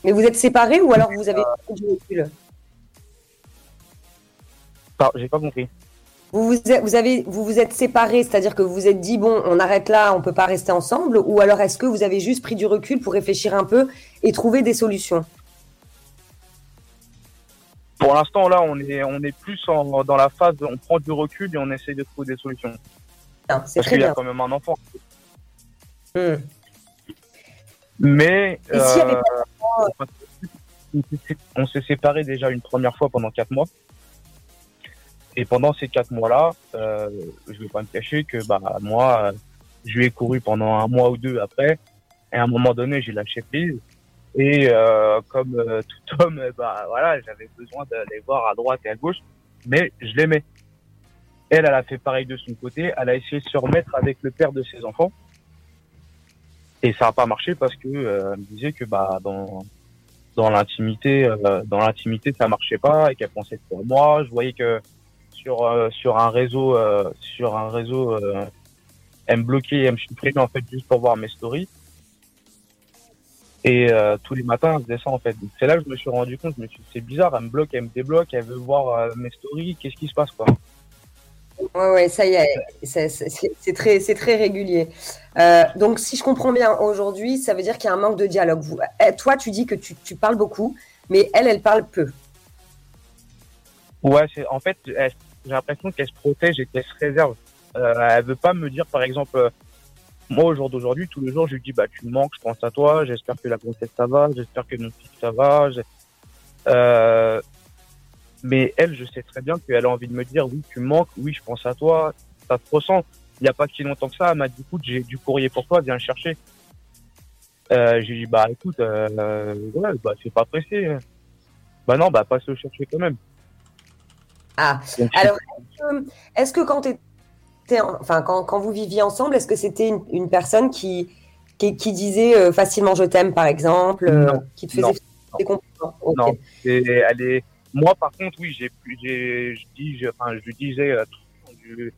Mais vous êtes séparés ou alors vous avez pris du recul? J'ai pas compris. Vous vous, êtes, vous, avez, vous vous êtes séparés, c'est-à-dire que vous vous êtes dit, bon, on arrête là, on peut pas rester ensemble Ou alors est-ce que vous avez juste pris du recul pour réfléchir un peu et trouver des solutions? Pour l'instant là on est on est plus en, dans la phase on prend du recul et on essaie de trouver des solutions C'est parce qu'il y a quand même un enfant Hmm. mais avait euh, on s'est- séparés déjà une première fois pendant quatre mois. Et pendant ces quatre mois-là, euh, je vais pas me cacher que bah moi, je lui ai couru pendant un mois ou deux après. Et à un moment donné, j'ai lâché prise. Et euh, comme euh, tout homme, euh, bah voilà, j'avais besoin d'aller voir à droite et à gauche, mais je l'aimais. Elle, elle a fait pareil de son côté. Elle a essayé de se remettre avec le père de ses enfants. Et ça n'a pas marché parce que euh, elle me disait que bah dans dans l'intimité euh, dans l'intimité ça marchait pas et qu'elle pensait que pour moi. Je voyais que sur euh, sur un réseau sur un réseau elle me bloquait, elle me supprimait en fait juste pour voir mes stories. Et euh, tous les matins, elle faisait ça en fait. C'est là que je me suis rendu compte, je me suis dit, c'est bizarre, elle me bloque, elle me débloque, elle veut voir euh, mes stories, qu'est-ce qui se passe quoi Ouais, ouais, ça y est, c'est- très, très régulier. Euh, donc, si je comprends bien, aujourd'hui, ça veut dire qu'il y a un manque de dialogue. Vous, eh, toi, tu dis que tu, tu parles beaucoup, mais elle, elle parle peu. Ouais, en fait, j'ai l'impression qu'elle se protège et qu'elle se réserve. Elle veut pas me dire, par exemple, moi au jour d'aujourd'hui, tous les jours, je lui dis, bah tu me manques, je pense à toi, j'espère que la grossesse ça va, j'espère que mon fils ça va. Euh, mais elle, je sais très bien qu'elle a envie de me dire, oui, tu me manques, oui, je pense à toi, ça se ressent. Il n'y a pas si longtemps que ça, elle m'a dit, écoute, j'ai du courrier pour toi, viens le chercher. Euh, j'ai dit, bah écoute, euh, ouais, bah c'est pas pressé. Bah non, bah passe le chercher quand même. Ah, Donc, alors, est-ce que, quand, t'étais en- enfin, quand, quand vous viviez ensemble, est-ce que c'était une, une personne qui, qui, qui disait euh, facilement je t'aime, par exemple, euh, Non, qui te faisait non, des compliments? Non, c'est, elle est. Moi, par contre, oui, j'ai, plus- j'ai, je dis, je- enfin, je disais, euh, je-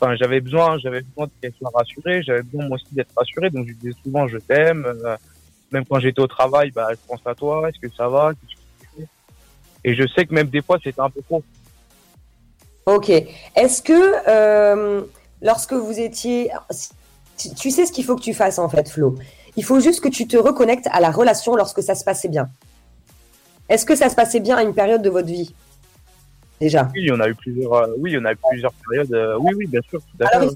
enfin, j'avais besoin, j'avais besoin qu'elle soit rassurée, j'avais besoin moi aussi d'être rassuré, donc je disais souvent, je t'aime. euh, même quand j'étais au travail, bah, je pense à toi. Est-ce que ça va? Et je sais que même des fois, c'était un peu trop. Ok. Est-ce que euh, lorsque vous étiez... Tu sais ce qu'il faut que tu fasses en fait, Flo. Il faut juste que tu te reconnectes à la relation lorsque ça se passait bien. Est-ce que ça se passait bien à une période de votre vie? Déjà. Oui, il y en a eu plusieurs. euh, oui, en a eu plusieurs périodes. euh, oui, oui, bien sûr, tout à fait. Alors,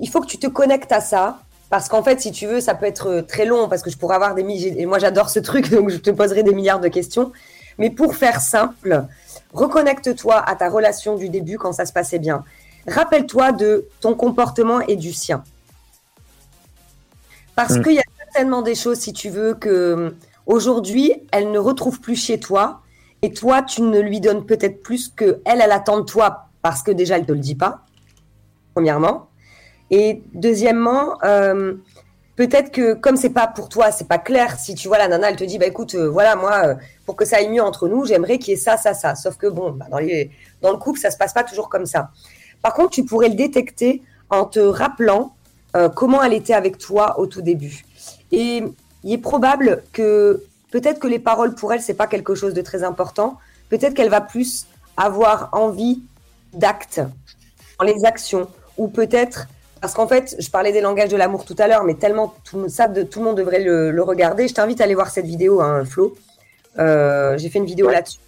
il faut que tu te connectes à ça. Parce qu'en fait, si tu veux, ça peut être euh, très long parce que je pourrais avoir des milliers. Et moi, j'adore ce truc, donc je te poserai des milliards de questions. Mais pour faire simple, reconnecte-toi à ta relation du début quand ça se passait bien. Rappelle-toi de ton comportement et du sien. Parce Mm. qu'il y a certainement des choses, si tu veux, que aujourd'hui, elle ne retrouve plus chez toi. Et toi, tu ne lui donnes peut-être plus que elle, elle attend de toi parce que déjà, elle te le dit pas, premièrement. Et deuxièmement, euh, peut-être que comme c'est pas pour toi, c'est pas clair. Si tu vois la nana, elle te dit, bah écoute, euh, voilà, moi, euh, pour que ça aille mieux entre nous, j'aimerais qu'il y ait ça, ça, ça. Sauf que bon, bah, dans, le couple, ça se passe pas toujours comme ça. Par contre, tu pourrais le détecter en te rappelant euh, comment elle était avec toi au tout début. Et il est probable que peut-être que les paroles pour elle, c'est pas quelque chose de très important. Peut-être qu'elle va plus avoir envie d'actes dans les actions, ou peut-être parce qu'en fait, je parlais des langages de l'amour tout à l'heure, mais tellement tout ça, de, tout le monde devrait le, le regarder. Je t'invite à aller voir cette vidéo, hein, Flo. Euh, J'ai fait une vidéo là-dessus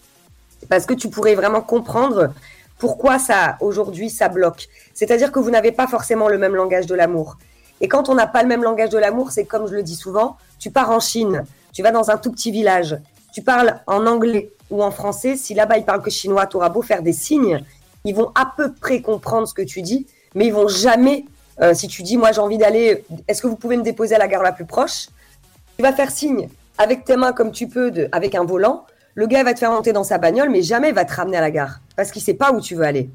parce que tu pourrais vraiment comprendre pourquoi ça aujourd'hui ça bloque. C'est-à-dire que vous n'avez pas forcément le même langage de l'amour. Et quand on n'a pas le même langage de l'amour, c'est comme je le dis souvent, tu pars en Chine, tu vas dans un tout petit village, tu parles en anglais ou en français, si là-bas ils parlent que chinois, tu auras beau faire des signes, ils vont à peu près comprendre ce que tu dis, mais ils vont jamais, euh, si tu dis moi j'ai envie d'aller, est-ce que vous pouvez me déposer à la gare la plus proche? Tu vas faire signe avec tes mains comme tu peux, de, avec un volant, le gars va te faire monter dans sa bagnole, mais jamais il va te ramener à la gare, parce qu'il sait pas où tu veux aller.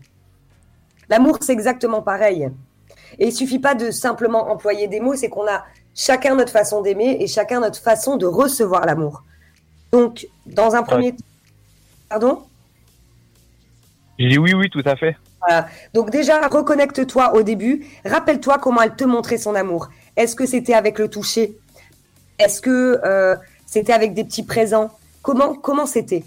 L'amour, c'est exactement pareil. Et il suffit pas de simplement employer des mots, c'est qu'on a chacun notre façon d'aimer et chacun notre façon de recevoir l'amour. Donc, dans un premier temps, pardon? J'ai dit oui, oui, tout à fait. Voilà. Donc déjà, reconnecte-toi au début. Rappelle-toi comment elle te montrait son amour. Est-ce que c'était avec le toucher? Est-ce que euh, c'était avec des petits présents? Comment comment c'était?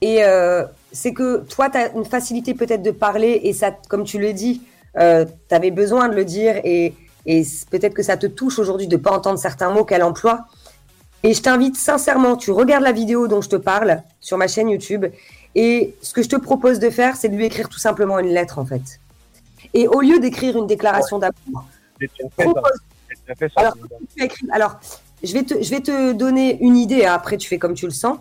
Et euh, c'est que toi, tu as une facilité peut-être de parler et ça, comme tu le dis, euh, tu avais besoin de le dire et, et peut-être que ça te touche aujourd'hui de pas entendre certains mots qu'elle emploie. Et je t'invite sincèrement, tu regardes la vidéo dont je te parle sur ma chaîne YouTube et ce que je te propose de faire, c'est de lui écrire tout simplement une lettre en fait. Et au lieu d'écrire une déclaration d'amour, propose alors, écrit- alors, je vais, te, je vais te donner une idée, hein, après tu fais comme tu le sens.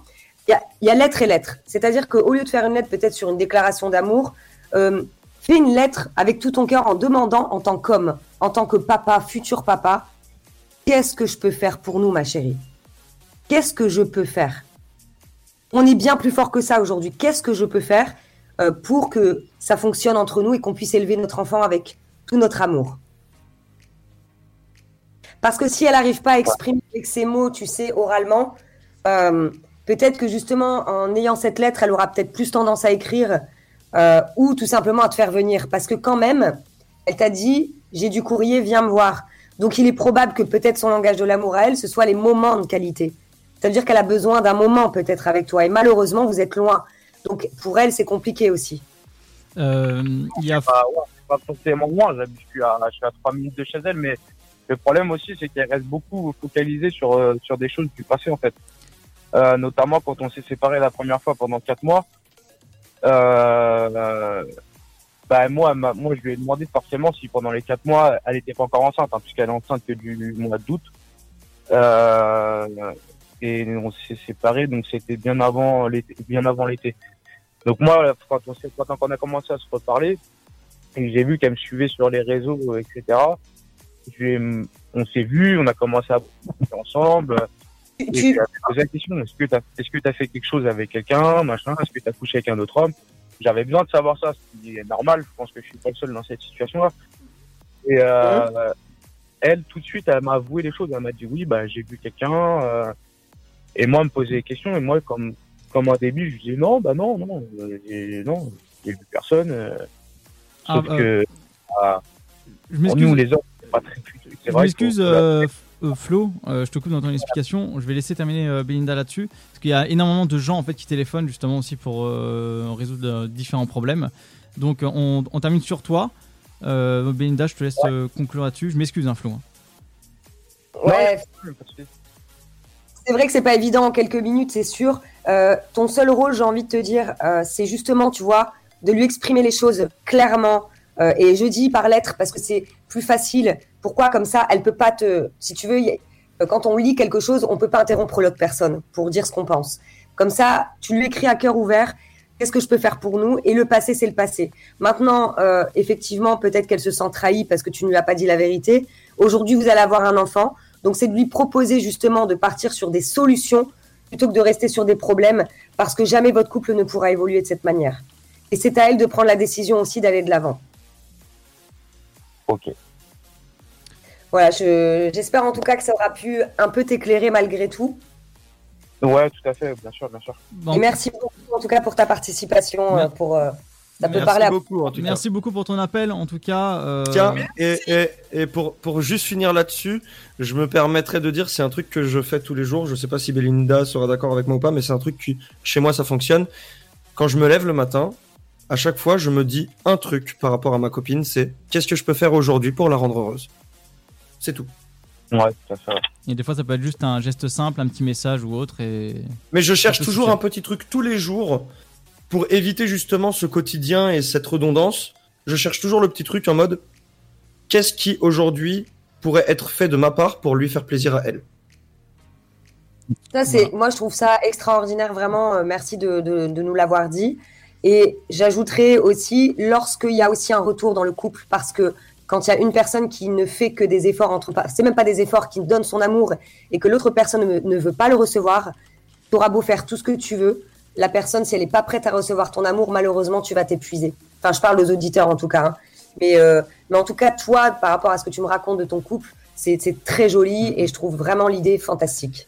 Il y a, il y a lettre et lettre. C'est-à-dire qu'au lieu de faire une lettre peut-être sur une déclaration d'amour, euh, fais une lettre avec tout ton cœur en demandant en tant qu'homme, en tant que papa, futur papa, qu'est-ce que je peux faire pour nous, ma chérie? Qu'est-ce que je peux faire? On est bien plus fort que ça aujourd'hui. Qu'est-ce que je peux faire euh, pour que ça fonctionne entre nous et qu'on puisse élever notre enfant avec tout notre amour? Parce que si elle n'arrive pas à exprimer avec ses mots, tu sais, oralement, euh, peut-être que justement, en ayant cette lettre, elle aura peut-être plus tendance à écrire euh, ou tout simplement à te faire venir. Parce que quand même, elle t'a dit, j'ai du courrier, viens me voir. Donc il est probable que peut-être son langage de l'amour à elle, ce soit les moments de qualité. Ça veut dire qu'elle a besoin d'un moment peut-être avec toi. Et malheureusement, vous êtes loin. Donc pour elle, c'est compliqué aussi. Euh, il y a. Bah, ouais, c'est pas forcément loin, j'habite- je suis à, je suis à 3 minutes de chez elle, mais le problème aussi, c'est qu'elle reste beaucoup focalisée sur, euh, sur des choses du passé, en fait. Euh, notamment quand on s'est séparés la première fois pendant 4 mois. Euh, bah, moi, m'a- moi, je lui ai demandé forcément si pendant les 4 mois, elle était pas encore enceinte, hein, puisqu'elle est enceinte que du mois d'août. Euh, et on s'est séparés, donc c'était bien avant l'été, bien avant l'été. Donc moi, quand on, s'est- quand on a commencé à se reparler, et j'ai vu qu'elle me suivait sur les réseaux, etc. On s'est vu, on a commencé à ensemble. Et Tu- m'a posé la question est-ce que tu as, est-ce que as fait quelque chose avec quelqu'un, machin Est-ce que tu as couché avec un autre homme? J'avais besoin de savoir ça, ce qui est normal. Je pense que je suis pas le seul dans cette situation-là. Et euh, elle, tout de suite, elle m'a avoué les choses. Elle m'a dit oui, bah j'ai vu quelqu'un. euh, et moi, me posait des questions. Et moi, comme comme au début, je disais non, bah non, non, euh, j'ai- non, j'ai vu personne. euh, Ah, sauf euh, que bah, Je pour m'excuse. nous, les hommes, c'est pas très. C'est Je vrai m'excuse, euh, Flo, euh, je te coupe dans ton explication. Je vais laisser terminer euh, Belinda là-dessus. Parce qu'il y a énormément de gens en fait, qui téléphonent justement aussi pour euh, résoudre euh, différents problèmes. Donc on, on termine sur toi. Euh, Belinda, je te laisse conclure là-dessus. Je m'excuse, hein, Flo. hein. Ouais, c'est vrai que c'est pas évident en quelques minutes, c'est sûr. Euh, ton seul rôle, j'ai envie de te dire, euh, c'est justement, tu vois, de lui exprimer les choses clairement. Euh, et je dis par lettre parce que c'est plus facile. Pourquoi Comme ça, elle peut pas te. Si tu veux, quand on lit quelque chose, on peut pas interrompre l'autre personne pour dire ce qu'on pense. Comme ça, tu lui écris à cœur ouvert. Qu'est-ce que je peux faire pour nous? Et le passé, c'est le passé. Maintenant, effectivement, peut-être qu'elle se sent trahie parce que tu ne lui as pas dit la vérité. Aujourd'hui, vous allez avoir un enfant. Donc, c'est de lui proposer justement de partir sur des solutions plutôt que de rester sur des problèmes parce que jamais votre couple ne pourra évoluer de cette manière. Et c'est à elle de prendre la décision aussi d'aller de l'avant. Ok. Voilà, je- j'espère en tout cas que ça aura pu un peu t'éclairer malgré tout. Ouais, tout à fait, bien sûr, bien sûr. Bon, Et merci beaucoup en tout cas pour ta participation. Pour, euh, ça peut Merci parler à beaucoup en tout cas. Merci beaucoup pour ton appel. En tout cas, euh, Tiens, et, et, et pour, pour juste finir là-dessus, je me permettrais de dire, c'est un truc que je fais tous les jours. Je sais pas si Belinda sera d'accord avec moi ou pas, mais c'est un truc qui, chez moi, ça fonctionne. Quand je me lève le matin, à chaque fois, je me dis un truc par rapport à ma copine, c'est qu'est-ce que je peux faire aujourd'hui pour la rendre heureuse? C'est tout. Ouais, tout à fait. ouais. et des fois, ça peut être juste un geste simple, un petit message ou autre. Et Mais je cherche toujours un petit truc tous les jours pour éviter justement ce quotidien et cette redondance. Je cherche toujours le petit truc en mode qu'est-ce qui aujourd'hui pourrait être fait de ma part pour lui faire plaisir à elle? Ça, c'est, moi, je trouve ça extraordinaire, vraiment. euh, merci de, de, de nous l'avoir dit. Et j'ajouterais aussi, lorsqu'il y a aussi un retour dans le couple, parce que quand il y a une personne qui ne fait que des efforts entre pas, c'est même pas des efforts, qui donne son amour et que l'autre personne ne, ne veut pas le recevoir, tu auras beau faire tout ce que tu veux, la personne, si elle n'est pas prête à recevoir ton amour, malheureusement, tu vas t'épuiser. Enfin, je parle aux auditeurs en tout cas. hein. Mais, euh, mais en tout cas, toi, par rapport à ce que tu me racontes de ton couple, c'est c'est très joli et je trouve vraiment l'idée fantastique.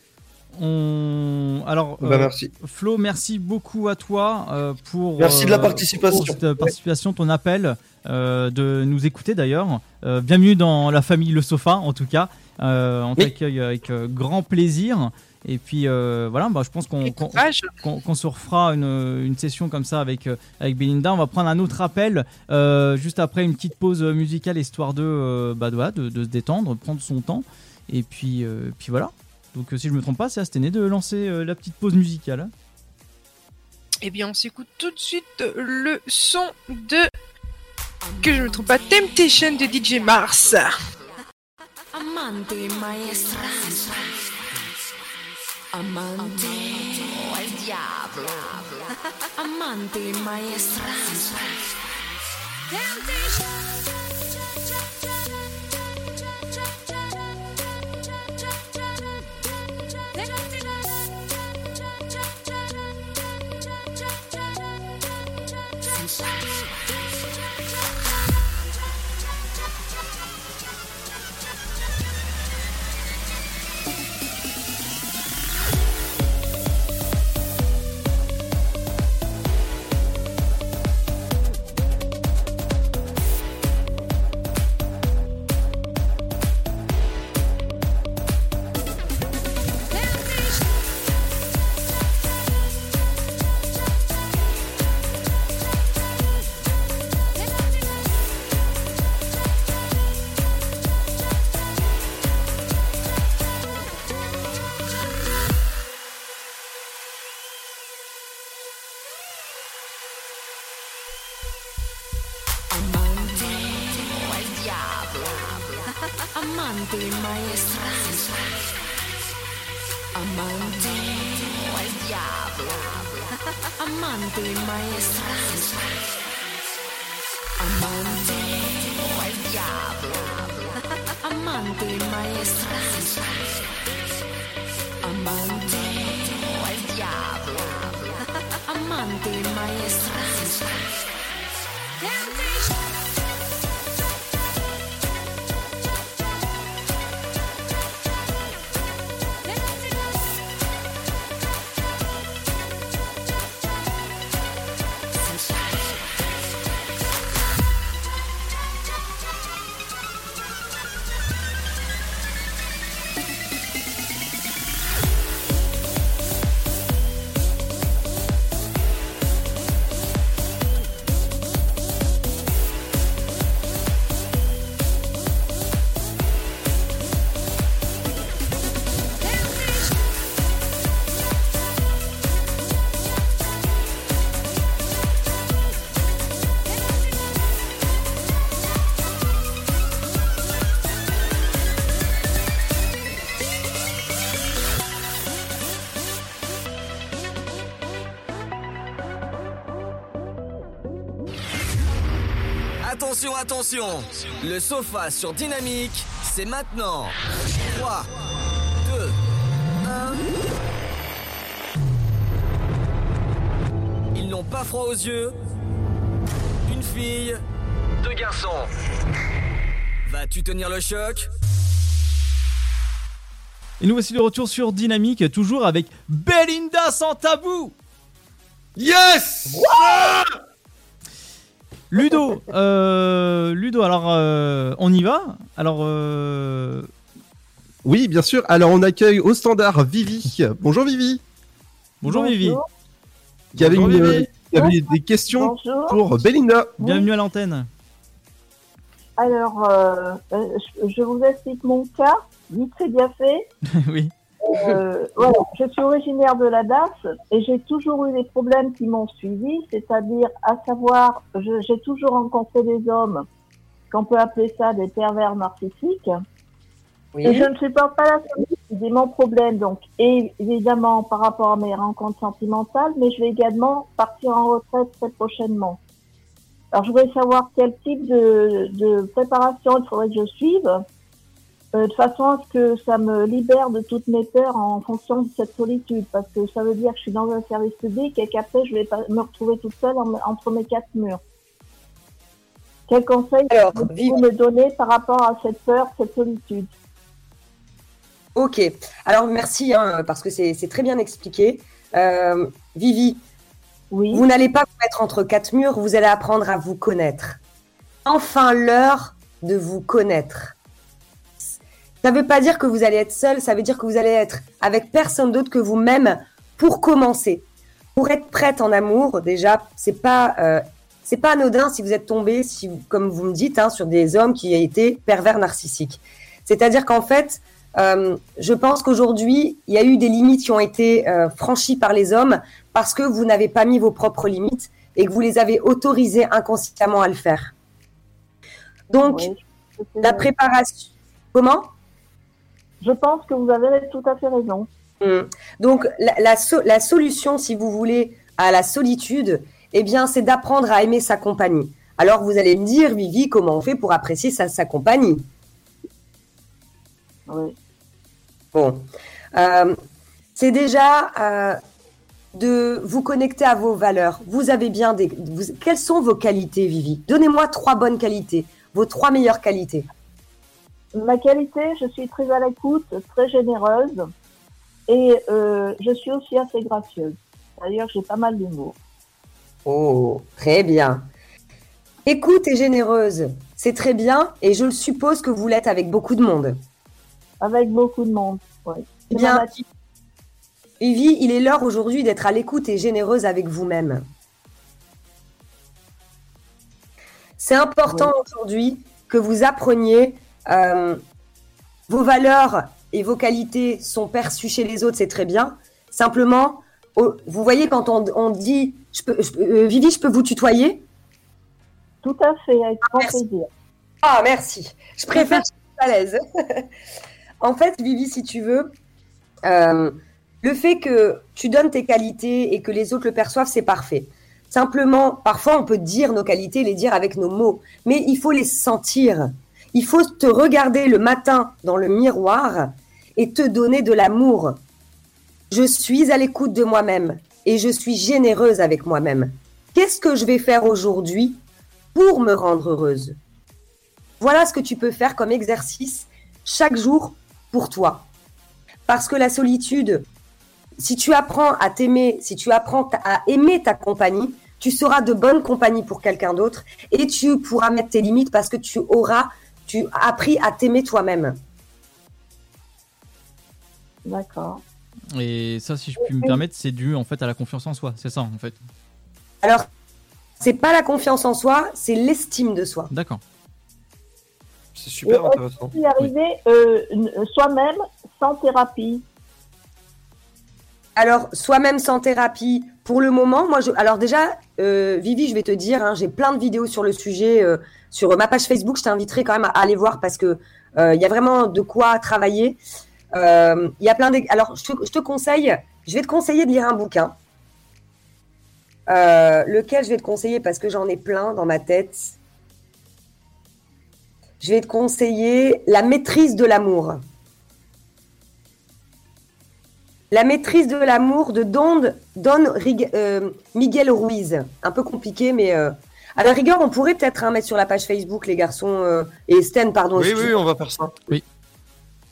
on... alors, Bah, euh, merci. Flo, merci beaucoup à toi euh, pour Merci de la euh, participation. pour cette participation, ton appel, euh, de nous écouter d'ailleurs. Euh, bienvenue dans la famille Le Sofa, en tout cas. Euh, on Oui. t'accueille avec euh, grand plaisir. Et puis euh, voilà, bah, je pense qu'on se refera une, une session comme ça avec, euh, avec Belinda. On va prendre un autre appel euh, juste après une petite pause musicale histoire de, euh, bah, de, voilà, de, de se détendre, prendre son temps. Et puis, euh, puis voilà. Donc si je me trompe pas, c'est Asténé de lancer euh, la petite pause musicale. hein. Eh bien, on s'écoute tout de suite le son de. Que je ne me trompe pas, Temptation de DJ Mars. Amante maestra. Amante. Oh, el diablo. Amante maestra. Attention, attention. Le sofa sur Dynamique, c'est maintenant. 3, 2, 1... Ils n'ont pas froid aux yeux. Une fille, deux garçons. Vas-tu tenir le choc? Et nous voici de retour sur Dynamique, toujours avec Belinda sans tabou. Yes Ludo, euh, Ludo, alors euh, on y va Alors, euh, Oui, bien sûr. Alors, on accueille au standard Vivi. Bonjour Vivi. bonjour Vivi, Qui avait, Bonjour, une- Vivi. qui avait des questions Bonjour. pour Belinda. bienvenue à l'antenne. Alors, euh, je, je vous explique mon cas, vite fait bien fait. oui. Euh, voilà, je suis originaire de la DAS et j'ai toujours eu des problèmes qui m'ont suivi, c'est-à-dire, à savoir, j'ai toujours rencontré des hommes qu'on peut appeler ça des pervers narcissiques. Oui. Et je ne supporte pas la solitude, c'est mon problème. Donc, et évidemment, par rapport à mes rencontres sentimentales, mais je vais également partir en retraite très prochainement. Alors, je voudrais savoir quel type de, de préparation il faudrait que je suive, euh, de façon à ce que ça me libère de toutes mes peurs en fonction de cette solitude, parce que ça veut dire que je suis dans un service public et qu'après, je vais pas me retrouver toute seule en- entre mes quatre murs. Quel conseil Alors, vous me donner par rapport à cette peur, cette solitude? Ok. Alors merci hein, parce que c'est c'est très bien expliqué. Euh, Vivi, Oui. vous n'allez pas vous mettre entre quatre murs. Vous allez apprendre à vous connaître. Enfin l'heure de vous connaître. Ça ne veut pas dire que vous allez être seul. Ça veut dire que vous allez être avec personne d'autre que vous-même pour commencer. Pour être prête en amour, déjà, c'est pas euh, c'est pas anodin si vous êtes tombé, si, comme vous me dites, hein, sur des hommes qui ont été pervers narcissiques. C'est-à-dire qu'en fait, euh, je pense qu'aujourd'hui, il y a eu des limites qui ont été euh, franchies par les hommes parce que vous n'avez pas mis vos propres limites et que vous les avez autorisés inconsciemment à le faire. Donc, Oui, la préparation. Comment? Je pense que vous avez tout à fait raison. Hmm. Donc, la, la, so- la solution, si vous voulez, à la solitude, eh bien, c'est d'apprendre à aimer sa compagnie. Alors, vous allez me dire, Vivi, comment on fait pour apprécier sa, sa compagnie? Oui. Bon. Euh, c'est déjà euh, de vous connecter à vos valeurs. Vous avez bien des. vous- quelles sont vos qualités, Vivi? Donnez-moi trois bonnes qualités, vos trois meilleures qualités. Ma qualité, je suis très à l'écoute, très généreuse et euh, je suis aussi assez gracieuse. D'ailleurs, j'ai pas mal d'humour. Oh, très bien. Écoute et généreuse, c'est très bien et je le suppose que vous l'êtes avec beaucoup de monde. Avec beaucoup de monde. Oui. Eh bien, Vivi, il est l'heure aujourd'hui d'être à l'écoute et généreuse avec vous-même. C'est important aujourd'hui que vous appreniez euh, vos valeurs et vos qualités sont perçues chez les autres, c'est très bien. Simplement, vous voyez quand on, on dit, je peux, je peux- euh, Vivi, je peux vous tutoyer? Tout à fait, avec grand merci. plaisir. Ah, merci. Je préfère à l'aise. en fait, Vivi, si tu veux, euh, le fait que tu donnes tes qualités et que les autres le perçoivent, c'est parfait. Simplement, parfois, on peut dire nos qualités, les dire avec nos mots, mais il faut les sentir. Il faut te regarder le matin dans le miroir et te donner de l'amour. Je suis à l'écoute de moi-même et je suis généreuse avec moi-même. Qu'est-ce que je vais faire aujourd'hui pour me rendre heureuse? Voilà ce que tu peux faire comme exercice chaque jour pour toi. Parce que la solitude, si tu apprends à t'aimer, si tu apprends à aimer ta compagnie, tu seras de bonne compagnie pour quelqu'un d'autre et tu pourras mettre tes limites parce que tu auras tu as appris à t'aimer toi-même. D'accord. Et ça, si je puis me permettre, c'est dû en fait à la confiance en soi. C'est ça en fait. Alors, c'est pas la confiance en soi, c'est l'estime de soi. D'accord. C'est super Et intéressant. y arriver euh, n- soi-même sans thérapie? Alors, soi-même sans thérapie, pour le moment, moi, je... alors déjà, euh, Vivi, je vais te dire, hein, j'ai plein de vidéos sur le sujet euh, sur ma page Facebook. Je t'inviterai quand même à aller voir parce que euh, il y a vraiment de quoi travailler. Il y a plein de... Alors, je te, conseille, je vais te conseiller de lire un bouquin. Lequel je vais te conseiller parce que j'en ai plein dans ma tête. Je vais te conseiller La maîtrise de l'amour. La maîtrise de l'amour de Don, Don Rig- euh, Miguel Ruiz. Un peu compliqué, mais euh, à la rigueur, on pourrait peut-être hein, mettre sur la page Facebook, les garçons, euh, et Sten, pardon. Oui, oui, on va faire ça. Oui.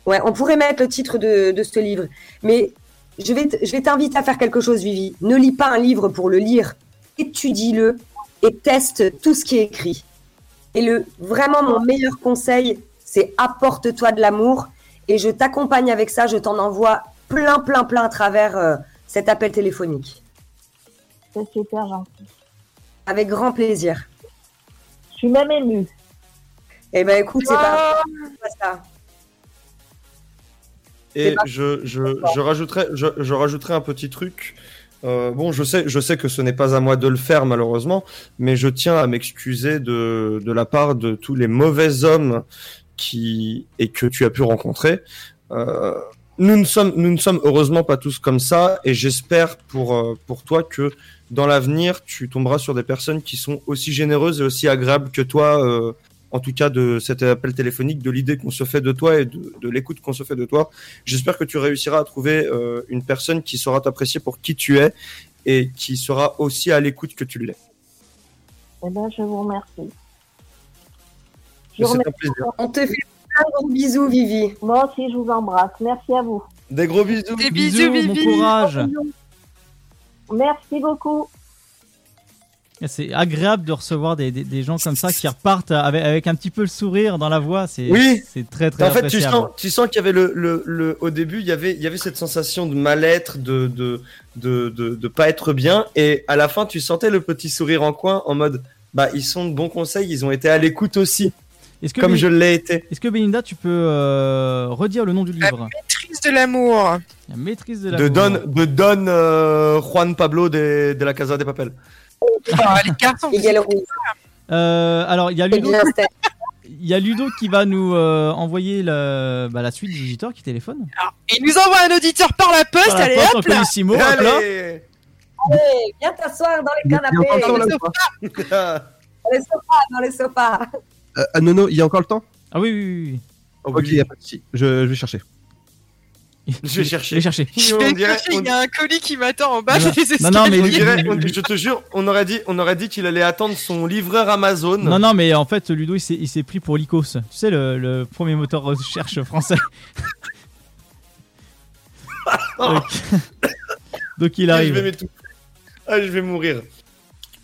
Ouais, on pourrait mettre le titre de, de ce livre. Mais je vais, je vais t'inviter à faire quelque chose, Vivi. Ne lis pas un livre pour le lire. Étudie-le et teste tout ce qui est écrit. Et le, vraiment, mon meilleur conseil, c'est apporte-toi de l'amour. Et je t'accompagne avec ça. Je t'en envoie plein, plein, plein à travers euh, cet appel téléphonique. C'est super gentil. Avec grand plaisir. Je suis même émue. Eh ben, écoute, c'est pas, pas ça. Et pas- je, je, je, rajouterai, je, je rajouterai un petit truc. Euh, bon, je sais, je sais que ce n'est pas à moi de le faire malheureusement, mais je tiens à m'excuser de, de la part de tous les mauvais hommes qui et que tu as pu rencontrer. Euh, nous ne sommes, nous ne sommes heureusement pas tous comme ça, et j'espère pour euh, pour toi que dans l'avenir tu tomberas sur des personnes qui sont aussi généreuses et aussi agréables que toi. euh, en tout cas de cet appel téléphonique, de l'idée qu'on se fait de toi et de, de l'écoute qu'on se fait de toi. J'espère que tu réussiras à trouver euh, une personne qui saura t'apprécier pour qui tu es et qui sera aussi à l'écoute que tu l'es. Eh ben, je vous remercie. Je C'est vous un remercie. plaisir. On te fait plein de gros bisous, Vivi. Moi aussi, je vous embrasse. Merci à vous. Des gros bisous. Des Bisous, bisous, bon Vivi. courage. Merci beaucoup. C'est agréable de recevoir des, des, des gens comme ça qui repartent avec, avec un petit peu le sourire dans la voix. C'est Oui. c'est très très En fait, tu sens, tu sens qu'il y avait le, le, le, au début, il y avait, il y avait cette sensation de mal-être, de, de, de, de, de pas être bien, et à la fin, tu sentais le petit sourire en coin, en mode, bah, ils sont de bons conseils, ils ont été à l'écoute aussi, Est-ce que, comme Bé- je l'ai été. est-ce que Belinda, tu peux euh, redire le nom du livre? Maîtrise de l'amour. La maîtrise de la De Don, de Don euh, Juan Pablo de, de la Casa de Papel. Ah, les garçons. Euh, alors, il y a Ludo, il y a Ludo qui va nous euh, envoyer la, bah, la suite des auditeurs qui téléphonent. Il nous envoie un auditeur par la poste. Par la allez poste, hop là. Allez Allez, viens t'asseoir dans les canapés, dans le les, pas dans les sofas, dans les sofas. Euh, ah, Nono, il y a encore le temps? Ah oui, oui, oui. oui. Oh, Ok, oui. il y a pas de souci. Je, je vais chercher. Je vais Je chercher. vais chercher. Je On vais dirait- chercher, on- il y a un colis qui m'attend en bas Non, non, non, mais On dirait, on- je te jure, on aurait dit, on aurait dit qu'il allait attendre son livreur Amazon. Non, non, mais en fait, Ludo, il s'est, il s'est pris pour Lycos. Tu sais, le, le premier moteur de recherche français. Donc, donc il Ah, Je arrive. vais m'étouffer. Ah, je vais mourir.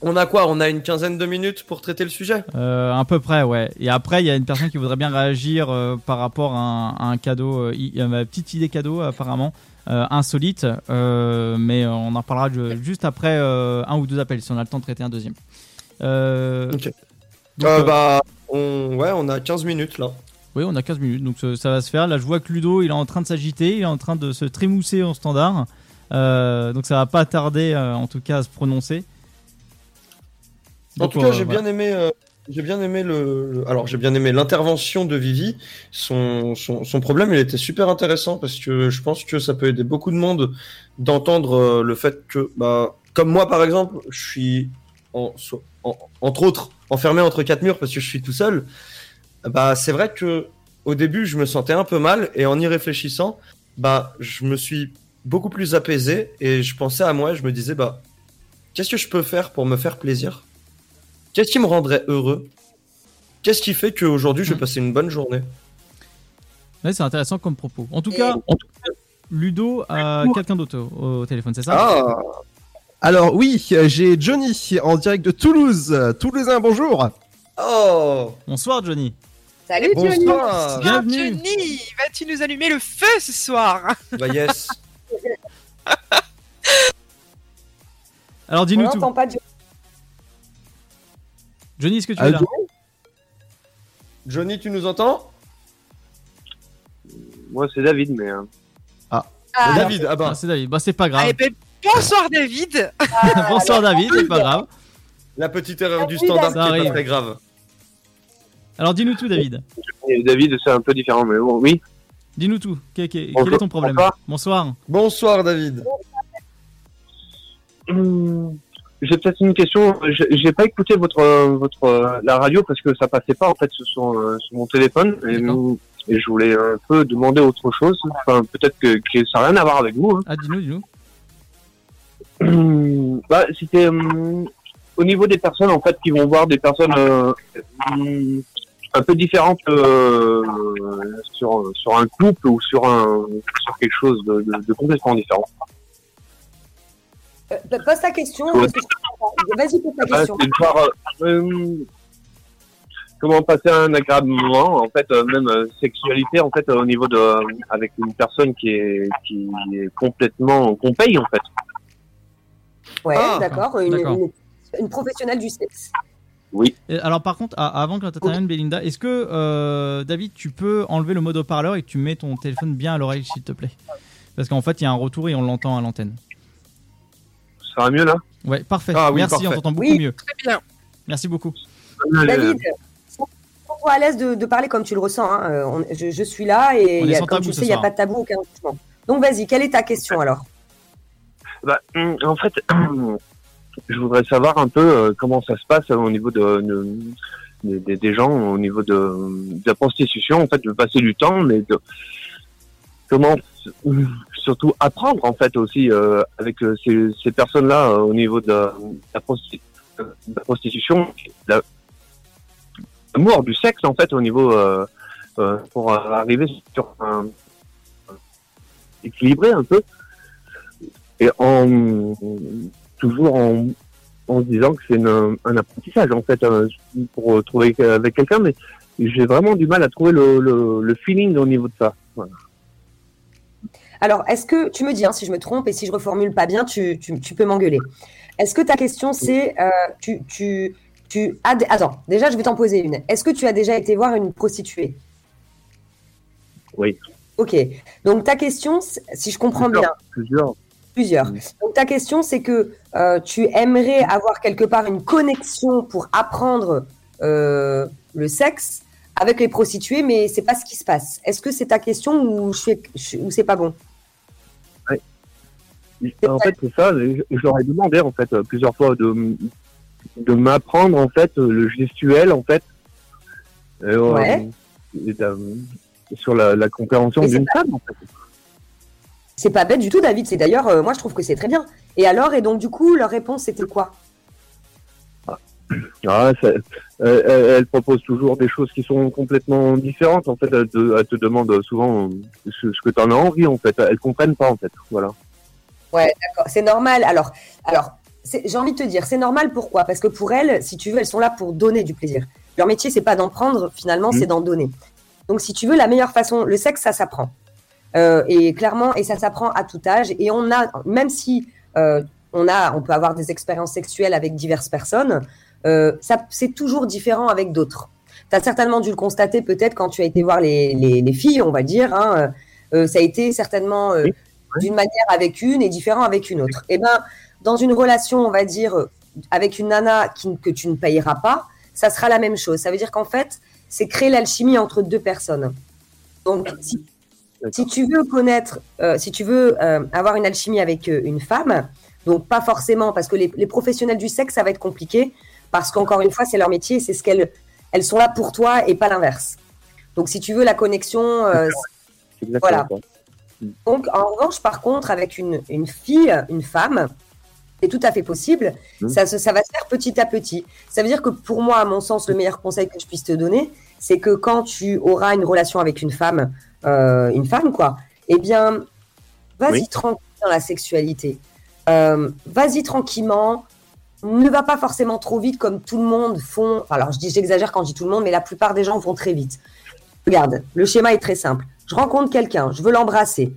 On a quoi? On a une quinzaine de minutes pour traiter le sujet? Euh, à peu près, ouais. Et après, il y a une personne qui voudrait bien réagir euh, par rapport à un, à un cadeau. euh, Il y a ma petite idée cadeau, apparemment, euh, insolite. mais on en parlera ju- juste après un ou deux appels, si on a le temps de traiter un deuxième. Ok. donc, Bah, on... ouais, on a 15 minutes là. Oui, on a 15 minutes, donc ça, ça va se faire. Là, je vois que Ludo, il est en train de s'agiter, il est en train de se trémousser en standard. Donc ça va pas tarder, en tout cas, à se prononcer. En tout cas, euh, j'ai bien aimé, j'ai bien aimé le. Alors, j'ai bien aimé l'intervention de Vivi. Son, son, son problème, il était super intéressant parce que je pense que ça peut aider beaucoup de monde d'entendre euh, le fait que, bah, comme moi par exemple, je suis en, entre autres enfermé entre quatre murs parce que je suis tout seul. Bah, c'est vrai que au début, je me sentais un peu mal et en y réfléchissant, bah, je me suis beaucoup plus apaisé et je pensais à moi. Je me disais, bah, qu'est-ce que je peux faire pour me faire plaisir? Qu'est-ce qui me rendrait heureux? Qu'est-ce qui fait qu'aujourd'hui je vais passer une bonne journée? Ouais, c'est intéressant comme propos. En tout cas, Ludo a quelqu'un d'autre au, téléphone, c'est ça? Ah Alors oui, j'ai Johnny en direct de Toulouse. Toulousain, bonjour. Oh Bonsoir Johnny. Salut Johnny Bonsoir Bienvenue. Johnny, vas-tu nous allumer le feu ce soir? Bah yes Alors dis-nous tout. n'entend pas Johnny. Johnny, est-ce que tu Ah, es là Johnny, tu nous entends Moi, c'est David, mais. euh, Ah, David, ah bah. Ah, c'est David. Bah c'est pas grave. Ben, bonsoir David Bonsoir David, c'est pas grave. La petite erreur du David, standard qui ça est arrive. pas très grave. Alors dis-nous tout David. et David, c'est un peu différent, mais bon, oui. Dis-nous tout. Quel, quel- quel Bonjour. est ton problème Bonsoir. Bonsoir. Bonsoir David. Hum, J'ai peut-être une question. J'ai pas écouté votre euh, votre euh, la radio parce que ça passait pas en fait sur, euh, sur mon téléphone et, D'accord. et je voulais un peu demander autre chose. Enfin, peut-être que, que ça n'a rien à voir avec vous. hein. Ah dis-nous, dis-nous. Bah, c'était au niveau des personnes en fait qui vont voir des personnes euh, un peu différentes euh, sur sur un couple ou sur un sur quelque chose de, de, de complètement différent. Euh, pose ta question. Ouais. parce que je comprends pas. Vas-y, pose ta Ah, question. de voir euh, euh, comment passer un agréable moment, en fait, euh, même euh, sexualité, en fait, euh, au niveau de euh, avec une personne qui est qui est complètement qu'on paye en fait. Ouais, Ah, d'accord. Une, d'accord. une- une professionnelle du sexe. Et alors par contre, avant que t'interviennes Belinda, est-ce que euh, David, tu peux enlever le mode haut-parleur et que tu mets ton téléphone bien à l'oreille s'il te plaît? Parce qu'en fait, il y a un retour et on l'entend à l'antenne. Ça va mieux là Ouais, parfait. Ah oui, Merci, parfait. on t'entend beaucoup Oui. mieux. Très bien. Merci beaucoup. David, sens-toi à l'aise de, de parler comme tu le ressens. hein. Euh, on- je, je suis là et y a- comme tabou tu ce sais, il n'y a pas de tabou, aucun jugement. Donc vas-y, quelle est ta question alors? Bah, hum, en fait, je voudrais savoir un peu euh, comment ça se passe euh, au niveau de, de- des- des- des gens, au niveau de, de la prostitution, en fait, de passer du temps, mais de comment euh, surtout apprendre en fait aussi euh, avec euh, ces, ces personnes-là euh, au niveau de, la, prosti- de la prostitution, la- l'amour du sexe en fait au niveau pour arriver sur un équilibré un peu et en toujours en, en se disant que c'est un apprentissage en fait pour trouver avec quelqu'un mais j'ai vraiment du mal à trouver le, le, le feeling au niveau de ça voilà. Alors, est-ce que tu me dis hein, si je me trompe et si je reformule pas bien, tu, tu- tu peux m'engueuler. Est-ce que ta question c'est euh, tu, tu, tu as des- attends déjà je vais t'en poser une. Est-ce que tu as déjà été voir une prostituée? Oui Ok. Donc ta question, si je comprends bien, plusieurs plusieurs. Donc ta question c'est que euh, tu aimerais avoir quelque part une connexion pour apprendre euh, le sexe avec les prostituées, mais c'est pas ce qui se passe. Est-ce que c'est ta question ou je suis, je- ou c'est pas bon? En fait c'est ça je, je leur ai demandé en fait euh, plusieurs fois de de m'apprendre en fait euh, le gestuel en fait Et, euh, Ouais. et, euh, sur la, la compréhension d'une femme en fait C'est pas bête du tout, David. C'est d'ailleurs, euh, moi je trouve que c'est très bien. Et alors, et donc du coup, leur réponse c'était quoi? Ah, ça- euh, elle, propose toujours des choses qui sont complètement différentes. En fait, elle te, elle te demande souvent euh, ce, ce que tu en as envie. En fait, elles comprennent pas. En fait, voilà. Ouais, d'accord. C'est normal. Alors, alors, j'ai envie de te dire, c'est normal. Pourquoi? Parce que pour elles, si tu veux, elles sont là pour donner du plaisir. Leur métier, c'est pas d'en prendre. Finalement, c'est d'en donner. Donc, si tu veux, la meilleure façon, le sexe, ça s'apprend. Euh, et clairement, et ça s'apprend à tout âge. Et on a, même si euh, on a, on peut avoir des expériences sexuelles avec diverses personnes, euh, c'est toujours différent avec d'autres. Tu as certainement dû le constater peut-être quand tu as été voir les, les, les filles, on va dire. Hein, ça a été certainement d'une manière avec une et différent avec une autre. Et ben, dans une relation, on va dire, avec une nana qui, que tu ne payeras pas, ça sera la même chose. Ça veut dire qu'en fait, c'est créer l'alchimie entre deux personnes. Donc, si, si tu veux connaître, euh, si tu veux euh, avoir une alchimie avec euh, une femme, donc pas forcément, parce que les, les professionnels du sexe, ça va être compliqué, parce qu'encore une fois, c'est leur métier, c'est ce qu'elles elles sont là pour toi et pas l'inverse. Donc, si tu veux la connexion, voilà. Donc, en revanche, par contre, avec une, une fille, une femme, c'est tout à fait possible. Mhm. Ça, va se faire petit à petit. Ça veut dire que pour moi, à mon sens, le meilleur conseil que je puisse te donner, c'est que quand tu auras une relation avec une femme, euh, une femme, quoi, eh bien, vas-y Oui. tranquille dans la sexualité. Euh, vas-y tranquillement. Ne va pas forcément trop vite comme tout le monde font. Enfin, alors, je dis, j'exagère quand je dis tout le monde, mais la plupart des gens vont très vite. Regarde, le schéma est très simple. Je rencontre quelqu'un, je veux l'embrasser.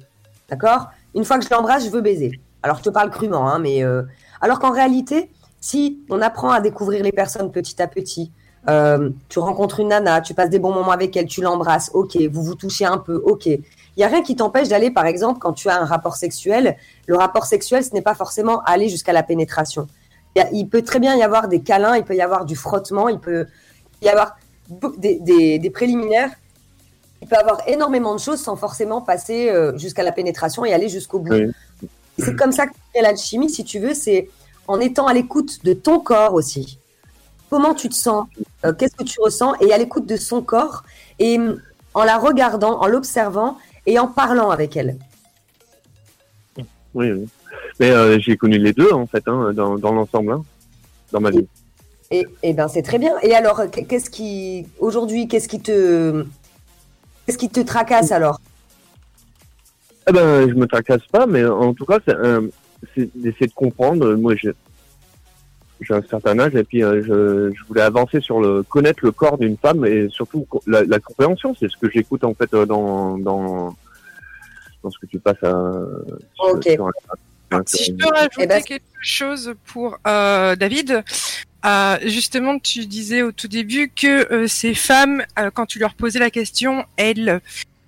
D'accord? Une fois que je l'embrasse, je veux baiser. Alors, je te parle crûment, hein, mais. euh, Alors qu'en réalité, si on apprend à découvrir les personnes petit à petit, euh, tu rencontres une nana, tu passes des bons moments avec elle, tu l'embrasses, ok, vous vous touchez un peu, ok. Il n'y a rien qui t'empêche d'aller, par exemple, quand tu as un rapport sexuel, le rapport sexuel, ce n'est pas forcément aller jusqu'à la pénétration. Il, peut très bien y avoir des câlins, il peut y avoir du frottement, il peut y avoir des préliminaires. Il peut avoir énormément de choses sans forcément passer euh, jusqu'à la pénétration et aller jusqu'au bout. Oui. C'est comme ça que l'alchimie, si tu veux, c'est en étant à l'écoute de ton corps aussi. Comment tu te sens Euh, Qu'est-ce que tu ressens Et à l'écoute de son corps et hum, en la regardant, en l'observant et en parlant avec elle. Oui, oui. Mais euh, j'ai connu les deux en fait, hein, dans, dans l'ensemble, hein, dans ma vie. Et, et ben c'est très bien. Et alors, qu'est-ce qui aujourd'hui, qu'est-ce qui te, qu'est-ce qui te tracasse alors? Eh ben, je me tracasse pas, mais en tout cas, c'est euh, d'essayer de comprendre. Moi, j'ai un certain âge et puis euh, je, je voulais avancer sur le connaître le corps d'une femme et surtout la, la compréhension. C'est ce que j'écoute en fait euh, dans dans dans ce que tu passes à. sur- Ok. sur un- Si je peux rajouter Eh ben, quelque chose pour euh, David, euh, justement, tu disais au tout début que euh, ces femmes, euh, quand tu leur posais la question, elles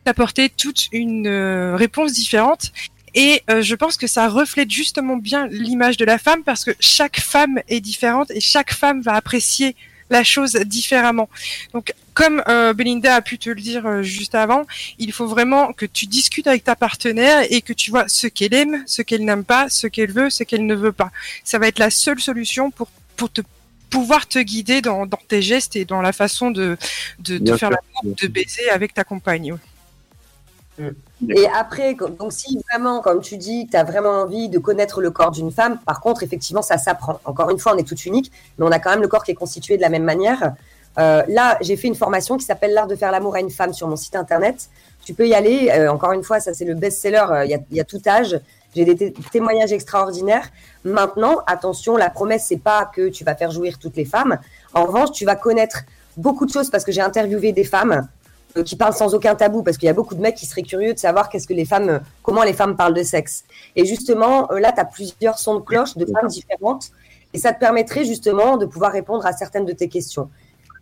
t'apportaient toute une euh, réponse différente. Et euh, je pense que ça reflète justement bien l'image de la femme parce que chaque femme est différente et chaque femme va apprécier la chose différemment. Donc, comme euh, Belinda a pu te le dire euh, juste avant, il faut vraiment que tu discutes avec ta partenaire et que tu vois ce qu'elle aime, ce qu'elle n'aime pas, ce qu'elle veut, ce qu'elle ne veut pas. Ça va être la seule solution pour, pour te pouvoir te guider dans, dans tes gestes et dans la façon de, de, faire sûr, la de baiser avec ta compagne. ouais. Et après, donc si vraiment, comme tu dis, tu as vraiment envie de connaître le corps d'une femme, par contre, effectivement, ça s'apprend. Encore une fois, on est toutes uniques, mais on a quand même le corps qui est constitué de la même manière. Euh, là, j'ai fait une formation qui s'appelle L'art de faire l'amour à une femme sur mon site internet. Tu peux y aller. Euh, encore une fois, ça c'est le best-seller. euh, Il y, a, il y a tout âge. J'ai des té- témoignages extraordinaires. Maintenant, attention, la promesse, c'est pas que tu vas faire jouir toutes les femmes. En revanche, tu vas connaître beaucoup de choses parce que j'ai interviewé des femmes euh, qui parlent sans aucun tabou parce qu'il y a beaucoup de mecs qui seraient curieux de savoir qu'est-ce que les femmes, euh, comment les femmes parlent de sexe. Et justement, euh, là, tu as plusieurs sons de cloche de femmes différentes et ça te permettrait justement de pouvoir répondre à certaines de tes questions.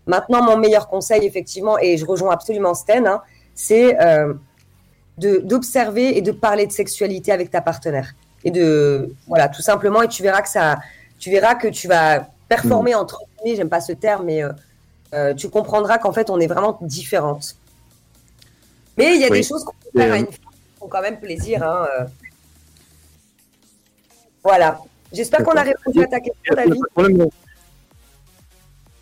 Maintenant, mon meilleur conseil, effectivement, et je rejoins absolument Sten, hein, c'est d'observer et de parler de sexualité avec ta partenaire. Et de, voilà, tout simplement, et tu verras que ça, tu verras que tu vas performer entre guillemets, j'aime pas ce terme, mais euh, euh, tu comprendras qu'en fait, on est vraiment différentes. Mais il y a Oui. des choses qu'on peut faire à euh, une femme qui font quand même plaisir. hein. Voilà. J'espère qu'on a répondu à ta question, David.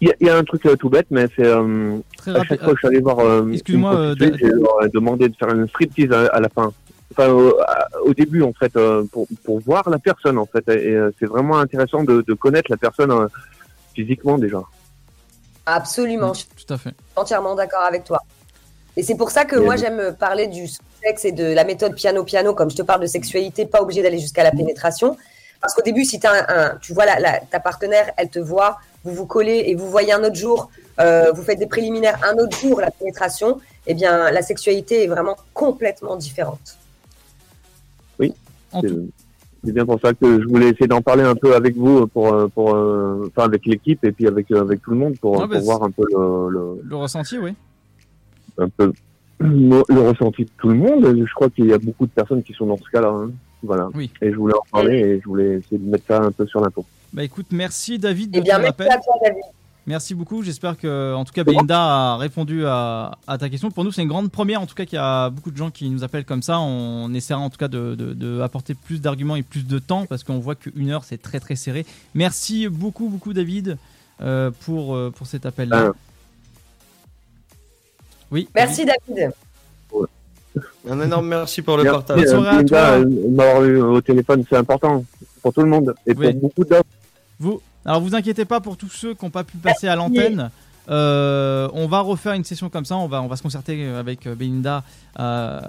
Il y, a, il y a un truc euh, tout bête, mais c'est euh, à chaque fois que je suis allé voir euh, Excuse-moi, j'ai demandé de faire une striptease à, à la fin. Enfin, au, début, en fait, euh, pour, pour voir la personne, en fait. Et euh, c'est vraiment intéressant de, de connaître la personne euh, physiquement déjà. Absolument, je suis Tout à fait. entièrement d'accord avec toi. Et c'est pour ça que moi j'aime parler du sexe et de la méthode piano-piano, comme je te parle de sexualité, pas obligé d'aller jusqu'à la pénétration. Parce qu'au début, si t'as un, un- tu vois la, la- ta partenaire, elle te voit, vous vous collez et vous voyez un autre jour, euh, vous faites des préliminaires un autre jour, la pénétration, eh bien la sexualité est vraiment complètement différente. En C'est bien pour ça que je voulais essayer d'en parler un peu avec vous, pour, euh, pour, euh, enfin, avec l'équipe et puis avec, avec tout le monde pour, Ah, bah, pour voir un peu le, le, Le ressenti, oui. un peu le, le ressenti de tout le monde. Je crois qu'il y a beaucoup de personnes qui sont dans ce cas-là. hein. Voilà. Oui. Et je voulais en parler et je voulais essayer de mettre ça un peu sur l'info. Bah écoute, merci David de Eh bien, ton merci appel. à toi, David. Merci beaucoup. J'espère que, en tout cas, Belinda a répondu à, à ta question. Pour nous, c'est une grande première. En tout cas, qu'il y a beaucoup de gens qui nous appellent comme ça. On essaiera en tout cas de, de- de apporter plus d'arguments et plus de temps parce qu'on voit qu'une heure, c'est très très serré. Merci beaucoup, beaucoup, David, euh, pour, euh, pour cet appel-là. Euh. Oui. Merci David. Un énorme merci pour le Merci, partage. Bonne soirée à Linda, toi. euh, de m'avoir eu au téléphone, c'est important pour tout le monde et Oui. pour beaucoup d'autres. Vous, alors vous inquiétez pas pour tous ceux qui n'ont pas pu passer à l'antenne. Euh, on va refaire une session comme ça. On va, on va se concerter avec euh, Belinda euh,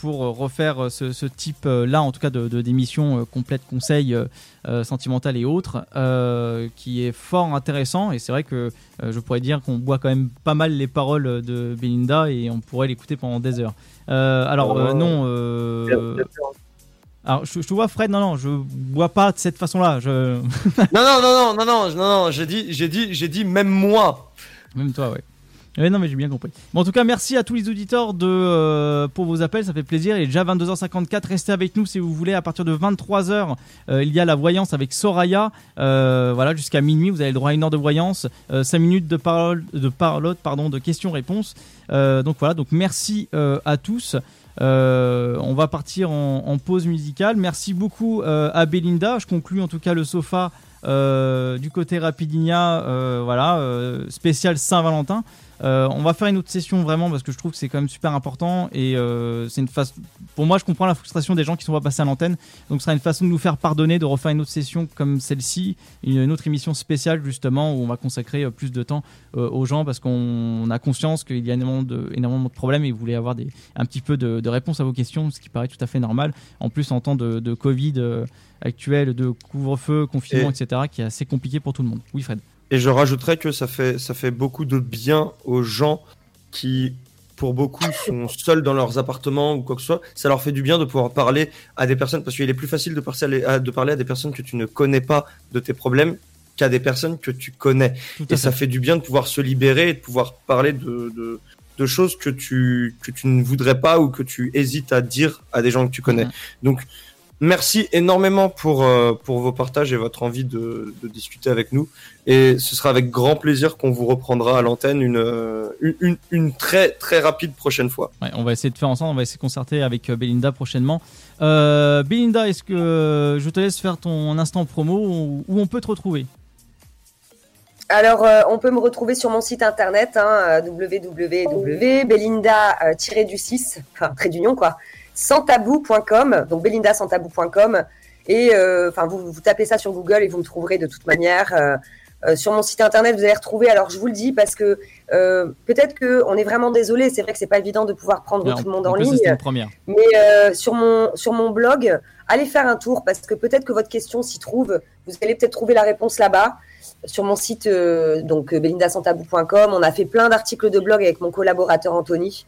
pour refaire ce, ce type euh, là, en tout cas, de de- d'émission euh, complète conseil euh, sentimental et autres, euh, qui est fort intéressant. Et c'est vrai que euh, je pourrais dire qu'on boit quand même pas mal les paroles de Belinda et on pourrait l'écouter pendant des heures. Euh, alors non. Alors je, je te vois Fred, non non, je bois pas de cette façon-là. Je Non, non, non, non, non, non, non, non, j'ai dit, j'ai dit, j'ai dit même moi. Même toi, ouais. Ouais, non, mais j'ai bien compris. Bon, en tout cas, merci à tous les auditeurs de, euh, pour vos appels, ça fait plaisir. Il est déjà 22h54. Restez avec nous si vous voulez. À partir de 23h, euh, il y a la voyance avec Soraya. Euh, voilà, jusqu'à minuit, vous avez le droit à une heure de voyance, 5 minutes de parole, de parlotte, pardon, de questions-réponses. Donc voilà, donc merci à tous. Euh, on va partir en, pause musicale. Merci beaucoup euh, à Belinda. Je conclus en tout cas le sofa euh, du côté Rapidinia, euh, voilà, euh, spécial Saint-Valentin. Euh, on va faire une autre session vraiment parce que je trouve que c'est quand même super important et euh, c'est une façon. Pour moi, je comprends la frustration des gens qui sont pas passés à l'antenne, donc ce sera une façon de nous faire pardonner de refaire une autre session comme celle-ci, une, autre émission spéciale justement où on va consacrer euh, plus de temps euh, aux gens parce qu'on a conscience qu'il y a énormément de, énormément de problèmes et vous voulez avoir des, un petit peu de, de réponse à vos questions, ce qui paraît tout à fait normal. En plus, en temps de, de Covid actuel, de couvre-feu, confinement, Et- etc., qui est assez compliqué pour tout le monde. Oui, Fred. Et je rajouterais que ça fait, ça fait beaucoup de bien aux gens qui, pour beaucoup, sont seuls dans leurs appartements ou quoi que ce soit. Ça leur fait du bien de pouvoir parler à des personnes, parce qu'il est plus facile de parler à, de parler à des personnes que tu ne connais pas de tes problèmes qu'à des personnes que tu connais. Tout Et ça fait. fait du bien de pouvoir se libérer et de pouvoir parler de, de, de choses que tu, que tu ne voudrais pas ou que tu hésites à dire à des gens que tu connais. Mhm. Donc, merci énormément pour, euh, pour vos partages et votre envie de, de discuter avec nous. Et ce sera avec grand plaisir qu'on vous reprendra à l'antenne une, euh, une, une, une très très rapide prochaine fois. Ouais, on va essayer de faire ensemble, on va essayer de concerter avec euh, Belinda prochainement. Euh, Belinda, est-ce que je te laisse faire ton instant promo où, où on peut te retrouver? Alors, euh, on peut me retrouver sur mon site internet, hein, www.belinda-du6, enfin, trait d'union, quoi, santabou.com, donc belindasantabou.com. Et euh, enfin, vous, vous tapez ça sur Google et vous me trouverez de toute manière. Euh, euh, sur mon site internet, vous allez retrouver. Alors, je vous le dis parce que euh, peut-être qu'on est vraiment désolé. C'est vrai que c'est pas évident de pouvoir prendre tout le monde en ligne. c'était une première. Mais euh, sur, mon, sur mon blog, allez faire un tour parce que peut-être que votre question s'y trouve. Vous allez peut-être trouver la réponse là-bas. Sur mon site, donc belindasantabou.com, on a fait plein d'articles de blog avec mon collaborateur Anthony.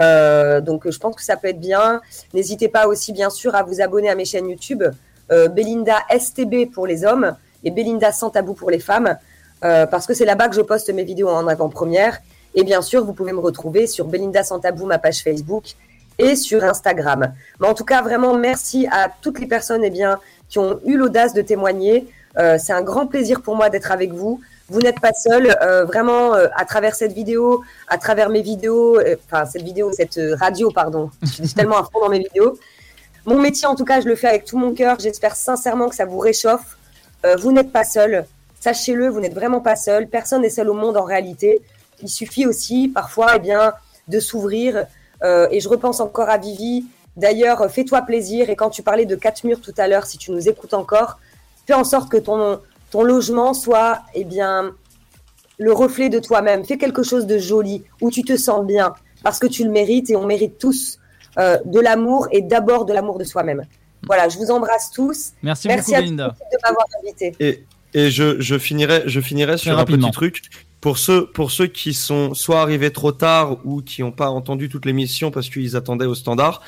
Euh, donc je pense que ça peut être bien. N'hésitez pas aussi bien sûr à vous abonner à mes chaînes YouTube, euh, Belinda STB pour les hommes et Belinda Sans Tabou pour les femmes, euh, parce que c'est là-bas que je poste mes vidéos en avant-première. Et bien sûr, vous pouvez me retrouver sur Belinda Sans Tabou, ma page Facebook, et sur Instagram. Mais en tout cas, vraiment, merci à toutes les personnes eh bien, qui ont eu l'audace de témoigner. Euh, c'est un grand plaisir pour moi d'être avec vous. Vous n'êtes pas seul. Euh, vraiment, euh, à travers cette vidéo, à travers mes vidéos, euh, enfin cette vidéo, cette radio, pardon. Je suis tellement à fond dans mes vidéos. Mon métier, en tout cas, je le fais avec tout mon cœur. J'espère sincèrement que ça vous réchauffe. Vous n'êtes pas seul. Sachez-le, vous n'êtes vraiment pas seul. Personne n'est seul au monde en réalité. Il suffit aussi parfois, eh bien, de s'ouvrir. Et je repense encore à Vivi. D'ailleurs, fais-toi plaisir. Et quand tu parlais de quatre murs tout à l'heure, si tu nous écoutes encore, fais en sorte que ton, ton logement soit eh bien, le reflet de toi-même. Fais quelque chose de joli, où tu te sens bien, parce que tu le mérites et on mérite tous euh, de l'amour et d'abord de l'amour de soi-même. Voilà, je vous embrasse tous. Merci, Merci beaucoup, à Belinda. tous de m'avoir invité. Et, et je, je finirai, je finirai sur un petit truc. Pour ceux, pour ceux qui sont soit arrivés trop tard ou qui n'ont pas entendu toute l'émission parce qu'ils attendaient au standard,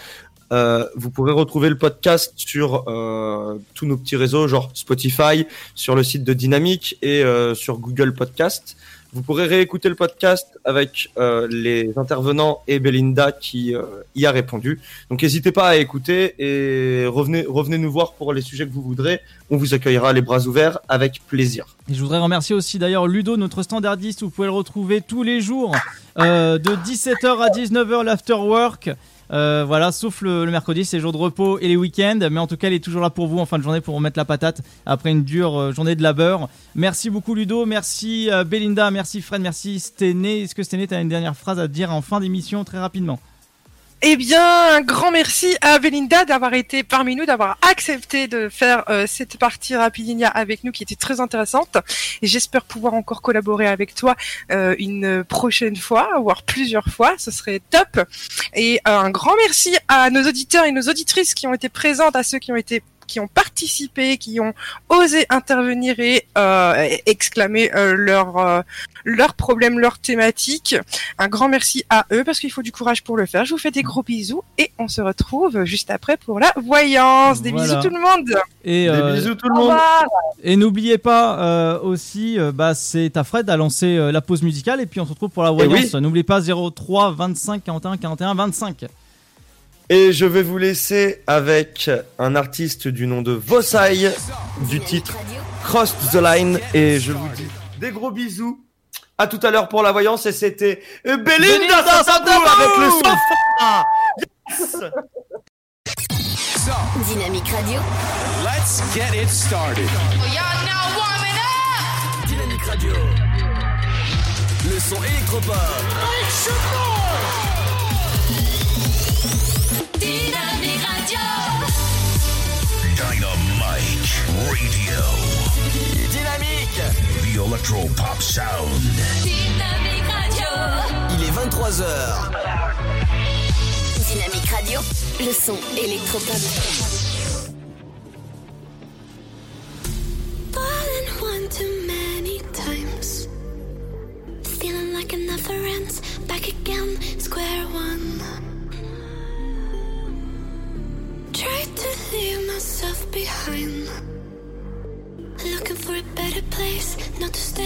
euh, vous pourrez retrouver le podcast sur euh, tous nos petits réseaux, genre Spotify, sur le site de Dynamique et euh, sur Google Podcast. Vous pourrez réécouter le podcast avec euh, les intervenants et Belinda qui euh, y a répondu. Donc n'hésitez pas à écouter et revenez, revenez nous voir pour les sujets que vous voudrez. On vous accueillera les bras ouverts avec plaisir. Je voudrais remercier aussi d'ailleurs Ludo, notre standardiste. Vous pouvez le retrouver tous les jours de 17h à 19h l'afterwork. Euh, voilà, sauf le, mercredi, c'est jour de repos et les week-ends. Mais en tout cas, il est toujours là pour vous en fin de journée pour remettre la patate après une dure euh, journée de labeur. Merci beaucoup Ludo, merci euh, Belinda, merci Fred, merci Stené. Est-ce que Stené, tu as une dernière phrase à dire en fin d'émission très rapidement? Eh bien, un grand merci à Belinda d'avoir été parmi nous, d'avoir accepté de faire euh, cette partie Rapidinia avec nous qui était très intéressante. Et j'espère pouvoir encore collaborer avec toi euh, une prochaine fois, voire plusieurs fois. Ce serait top. Et euh, un grand merci à nos auditeurs et nos auditrices qui ont été présentes, à ceux qui ont été qui ont participé, qui ont osé intervenir et euh, exclamer euh, leurs euh, leurs problèmes, leurs thématiques. Un grand merci à eux parce qu'il faut du courage pour le faire. Je vous fais des gros bisous et on se retrouve juste après pour la voyance. Des Voilà. bisous tout le monde. Et, Des euh, bisous tout le Au monde. revoir. Et n'oubliez pas euh, aussi, euh, bah, c'est à Fred à lancer euh, la pause musicale et puis on se retrouve pour la Eh voyance. oui. N'oubliez pas 03 25 41 41 25. Et je vais vous laisser avec un artiste du nom de Vosai, du titre Cross the Line. Et je vous dis des gros bisous. À tout à l'heure pour la voyance. Et c'était Belinda, Belinda Satabou avec le sofa. Yes Dynamique Radio. Let's get it started. Dynamique Radio. Le son électropop. Radio. Dynamique. The Electro Pop Sound. Dynamique Radio. Il est 23h. Dynamique Radio. Le son électropop. Fallen one too many times. Feeling like never ends. Back again, square one. Tried to leave myself behind. Looking for a better place, not to stay